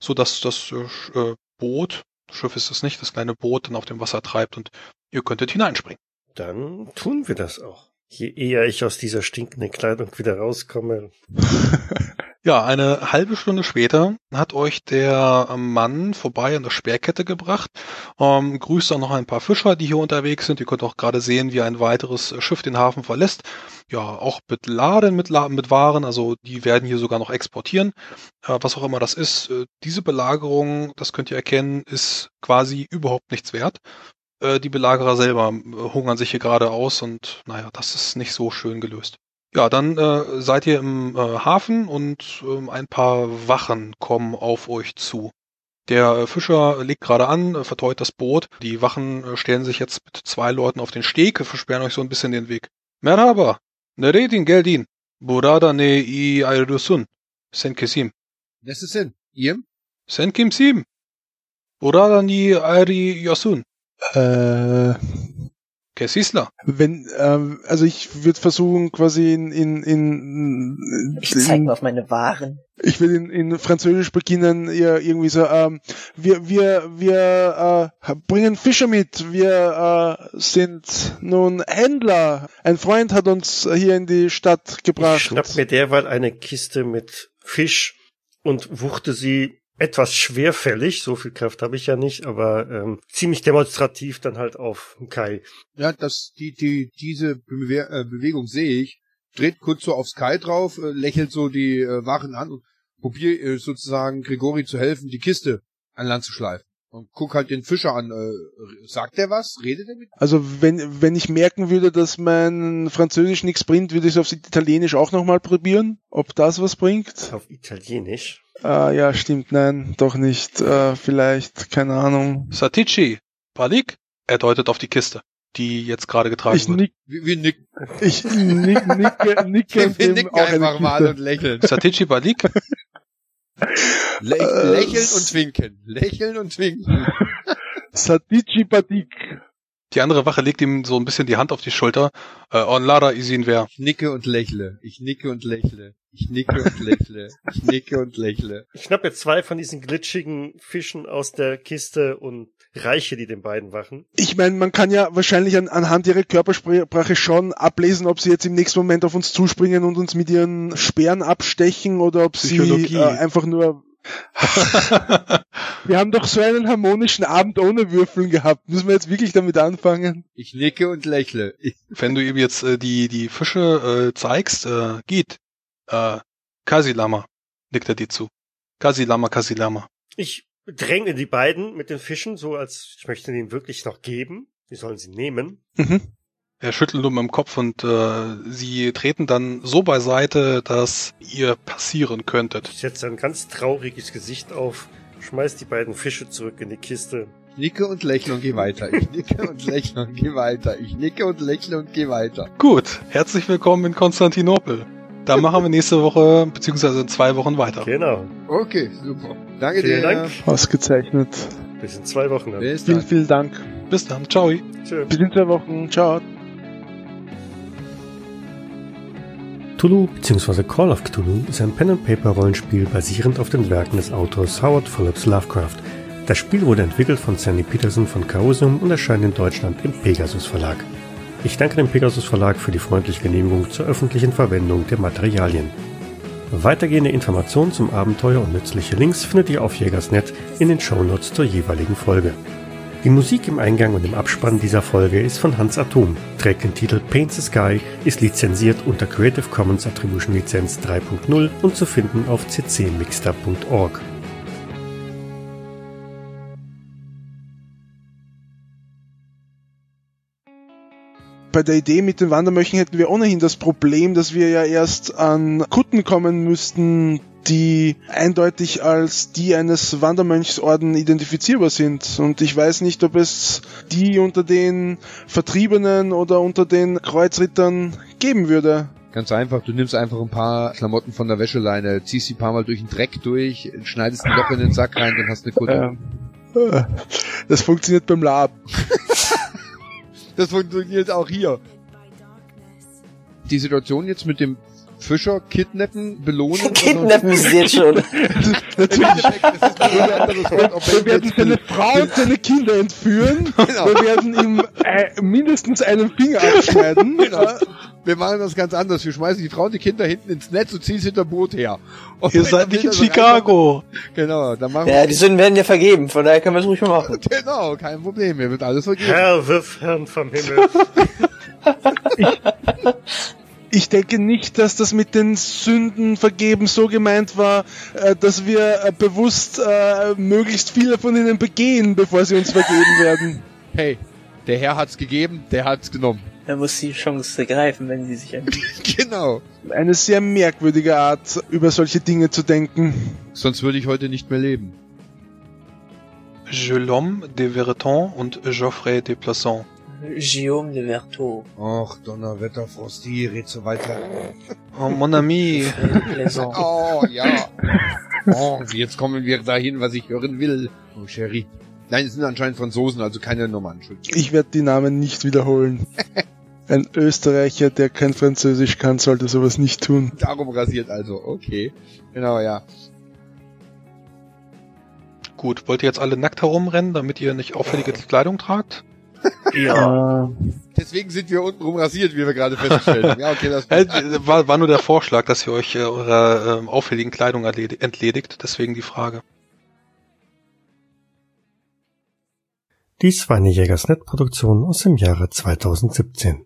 so dass das äh, äh, Boot, Schiff ist es nicht, das kleine Boot dann auf dem Wasser treibt und ihr könntet hineinspringen. Dann tun wir das auch. Je eher ich aus dieser stinkenden Kleidung wieder rauskomme. Ja, eine halbe Stunde später hat euch der Mann vorbei an der Speerkette gebracht, ähm, grüßt dann noch ein paar Fischer, die hier unterwegs sind. Ihr könnt auch gerade sehen, wie ein weiteres Schiff den Hafen verlässt. Ja, auch mit Laden, mit, mit Waren, also die werden hier sogar noch exportieren. Äh, was auch immer das ist. Äh, diese Belagerung, das könnt ihr erkennen, ist quasi überhaupt nichts wert. Äh, die Belagerer selber äh, hungern sich hier gerade aus und naja, das ist nicht so schön gelöst. Ja, dann äh, seid ihr im äh, Hafen und ähm, ein paar Wachen kommen auf euch zu. Der äh, Fischer legt gerade an, äh, verteut das Boot. Die Wachen äh, stellen sich jetzt mit zwei Leuten auf den Steg, äh, versperren euch so ein bisschen den Weg. Merhaba, neredin geldin, burada ne i ayrılsın, sen kesim, Necessin. Ihr? sen kimsim, burada ni ayrılsın, Äh, kesisla. wenn, ähm, also ich würde versuchen, quasi in, in, in, Ich zeig in mal auf meine Waren. ich will in, in Französisch beginnen, ihr irgendwie so, ähm, wir, wir, wir äh, bringen Fische mit, wir äh, sind nun Händler. Ein Freund hat uns hier in die Stadt Ich gebracht. schnapp mir derweil eine Kiste mit Fisch und wuchte sie etwas schwerfällig, so viel Kraft habe ich ja nicht, aber ähm, ziemlich demonstrativ dann halt auf Kai. Ja, das, die, die, diese Bewe äh, Bewegung sehe ich. Dreht kurz so aufs Kai drauf, äh, lächelt so die äh, Wachen an und probiert äh, sozusagen Gregori zu helfen, die Kiste an Land zu schleifen. Und guck halt den Fischer an. Äh, sagt der was? Redet er mit? Also wenn, wenn ich merken würde, dass mein Französisch nichts bringt, würde ich es auf Italienisch auch nochmal probieren, ob das was bringt. Auf Italienisch. Ah, ja, stimmt, nein, doch nicht. Äh, vielleicht, keine Ahnung. Satici, Palik, er deutet auf die Kiste, die jetzt gerade getragen Ich wird. nick, Wir, wir nicken, ich nick, nicke, nicke wir nicken einfach mal und lächeln. Satici Balik, Lä Äh, lächeln und twinken. Lächeln und twinken. Satici Padik. die andere Wache legt ihm so ein bisschen die Hand auf die Schulter. Äh, on Lara isin wer. Ich nicke und lächle. Ich nicke und lächle. Ich nicke und lächle. Ich nicke und lächle. Ich schnapp jetzt zwei von diesen glitschigen Fischen aus der Kiste und reiche die den beiden Wachen. Ich meine, man kann ja wahrscheinlich an, anhand ihrer Körpersprache schon ablesen, ob sie jetzt im nächsten Moment auf uns zuspringen und uns mit ihren Speeren abstechen oder ob sie Psychologie. äh, einfach nur. Wir haben doch so einen harmonischen Abend ohne Würfeln gehabt. Müssen wir jetzt wirklich damit anfangen? Ich nicke und lächle. Wenn du ihm jetzt äh, die, die Fische äh, zeigst, äh, geht. Äh, Kasilama, nickt er dir zu. Kasilama, Kasilama. Ich dränge die beiden mit den Fischen, so als ich möchte ihnen wirklich noch geben. Die sollen sie nehmen. Mhm. Er schüttelt nur mit dem Kopf und äh, sie treten dann so beiseite, dass ihr passieren könntet. Ich setze ein ganz trauriges Gesicht auf, schmeiß die beiden Fische zurück in die Kiste. Ich nicke und lächle und geh weiter. Ich nicke und lächle und geh weiter. Ich nicke und lächle und geh weiter. Gut, herzlich willkommen in Konstantinopel. Da machen wir nächste Woche, beziehungsweise in zwei Wochen weiter. Genau. Okay, super. Danke Vielen dir. Dank. Ausgezeichnet. Bis in zwei Wochen dann. Bis Vielen, dann. vielen Dank. Bis dann, ciao. Tschö. Bis in zwei Wochen. Ciao. Cthulhu bzw. Call of Cthulhu ist ein Pen-and-Paper-Rollenspiel basierend auf den Werken des Autors Howard Phillips Lovecraft. Das Spiel wurde entwickelt von Sandy Peterson von Chaosium und erscheint in Deutschland im Pegasus Verlag. Ich danke dem Pegasus Verlag für die freundliche Genehmigung zur öffentlichen Verwendung der Materialien. Weitergehende Informationen zum Abenteuer und nützliche Links findet ihr auf Jägersnet in den Shownotes zur jeweiligen Folge. Die Musik im Eingang und im Abspann dieser Folge ist von Hans Atom, trägt den Titel Paint the Sky, ist lizenziert unter Creative Commons Attribution Lizenz 3.0 und zu finden auf ccmixter.org. Bei der Idee mit den Wandermöchen hätten wir ohnehin das Problem, dass wir ja erst an Kutten kommen müssten, die eindeutig als die eines Wandermönchsorden identifizierbar sind. Und ich weiß nicht, ob es die unter den Vertriebenen oder unter den Kreuzrittern geben würde. Ganz einfach, du nimmst einfach ein paar Klamotten von der Wäscheleine, ziehst die paar Mal durch den Dreck durch, schneidest ein Loch in den Sack rein, dann hast du eine Kutte. Äh, das funktioniert beim Lab. Das funktioniert auch hier. Die Situation jetzt mit dem Fischer kidnappen, belohnen. Kidnappen sie jetzt schon. Natürlich. Das ist ein anderes Wort, ob Wir werden seine Frau und seine Kinder entführen. Genau. Wir werden ihm äh, mindestens einen Finger abschneiden. Genau. Wir machen das ganz anders. Wir schmeißen die Frau und die Kinder hinten ins Netz und ziehen sie hinter Boot her. Und Ihr seid nicht in Chicago. reinkommt- Genau, dann machen Ja, die Sünden werden ja vergeben, von daher können wir es ruhig mal machen. Genau, kein Problem. Mir wird alles vergeben. Herr, wirf Herrn vom Himmel. Ich denke nicht, dass das mit den Sünden vergeben so gemeint war, äh, dass wir äh, bewusst äh, möglichst viele von ihnen begehen, bevor sie uns vergeben werden. Hey, der Herr hat's gegeben, der hat's genommen. Er muss die Chance ergreifen, wenn sie sich anbietet. Genau. Eine sehr merkwürdige Art, über solche Dinge zu denken. Sonst würde ich heute nicht mehr leben. Gelhomme de Verton und Geoffrey de Plasson. Guillaume de Vertot. Och, Donnerwetter, Frosty, red so weiter. Oh, mon ami. Oh, ja. Oh, jetzt kommen wir dahin, was ich hören will. Oh, Sherry. Nein, es sind anscheinend Franzosen, also keine Nummern. Ich werde die Namen nicht wiederholen. Ein Österreicher, der kein Französisch kann, sollte sowas nicht tun. Darum rasiert also, okay. Genau, ja. Gut, wollt ihr jetzt alle nackt herumrennen, damit ihr nicht auffällige Kleidung tragt? Ja. Deswegen sind wir untenrum rasiert, wie wir gerade festgestellt haben. Ja, okay, das Äh, war, war nur der Vorschlag, dass ihr euch äh, eurer ähm, auffälligen Kleidung entledigt, deswegen die Frage. Dies war eine Jägersnet-Produktion aus dem Jahre 2017.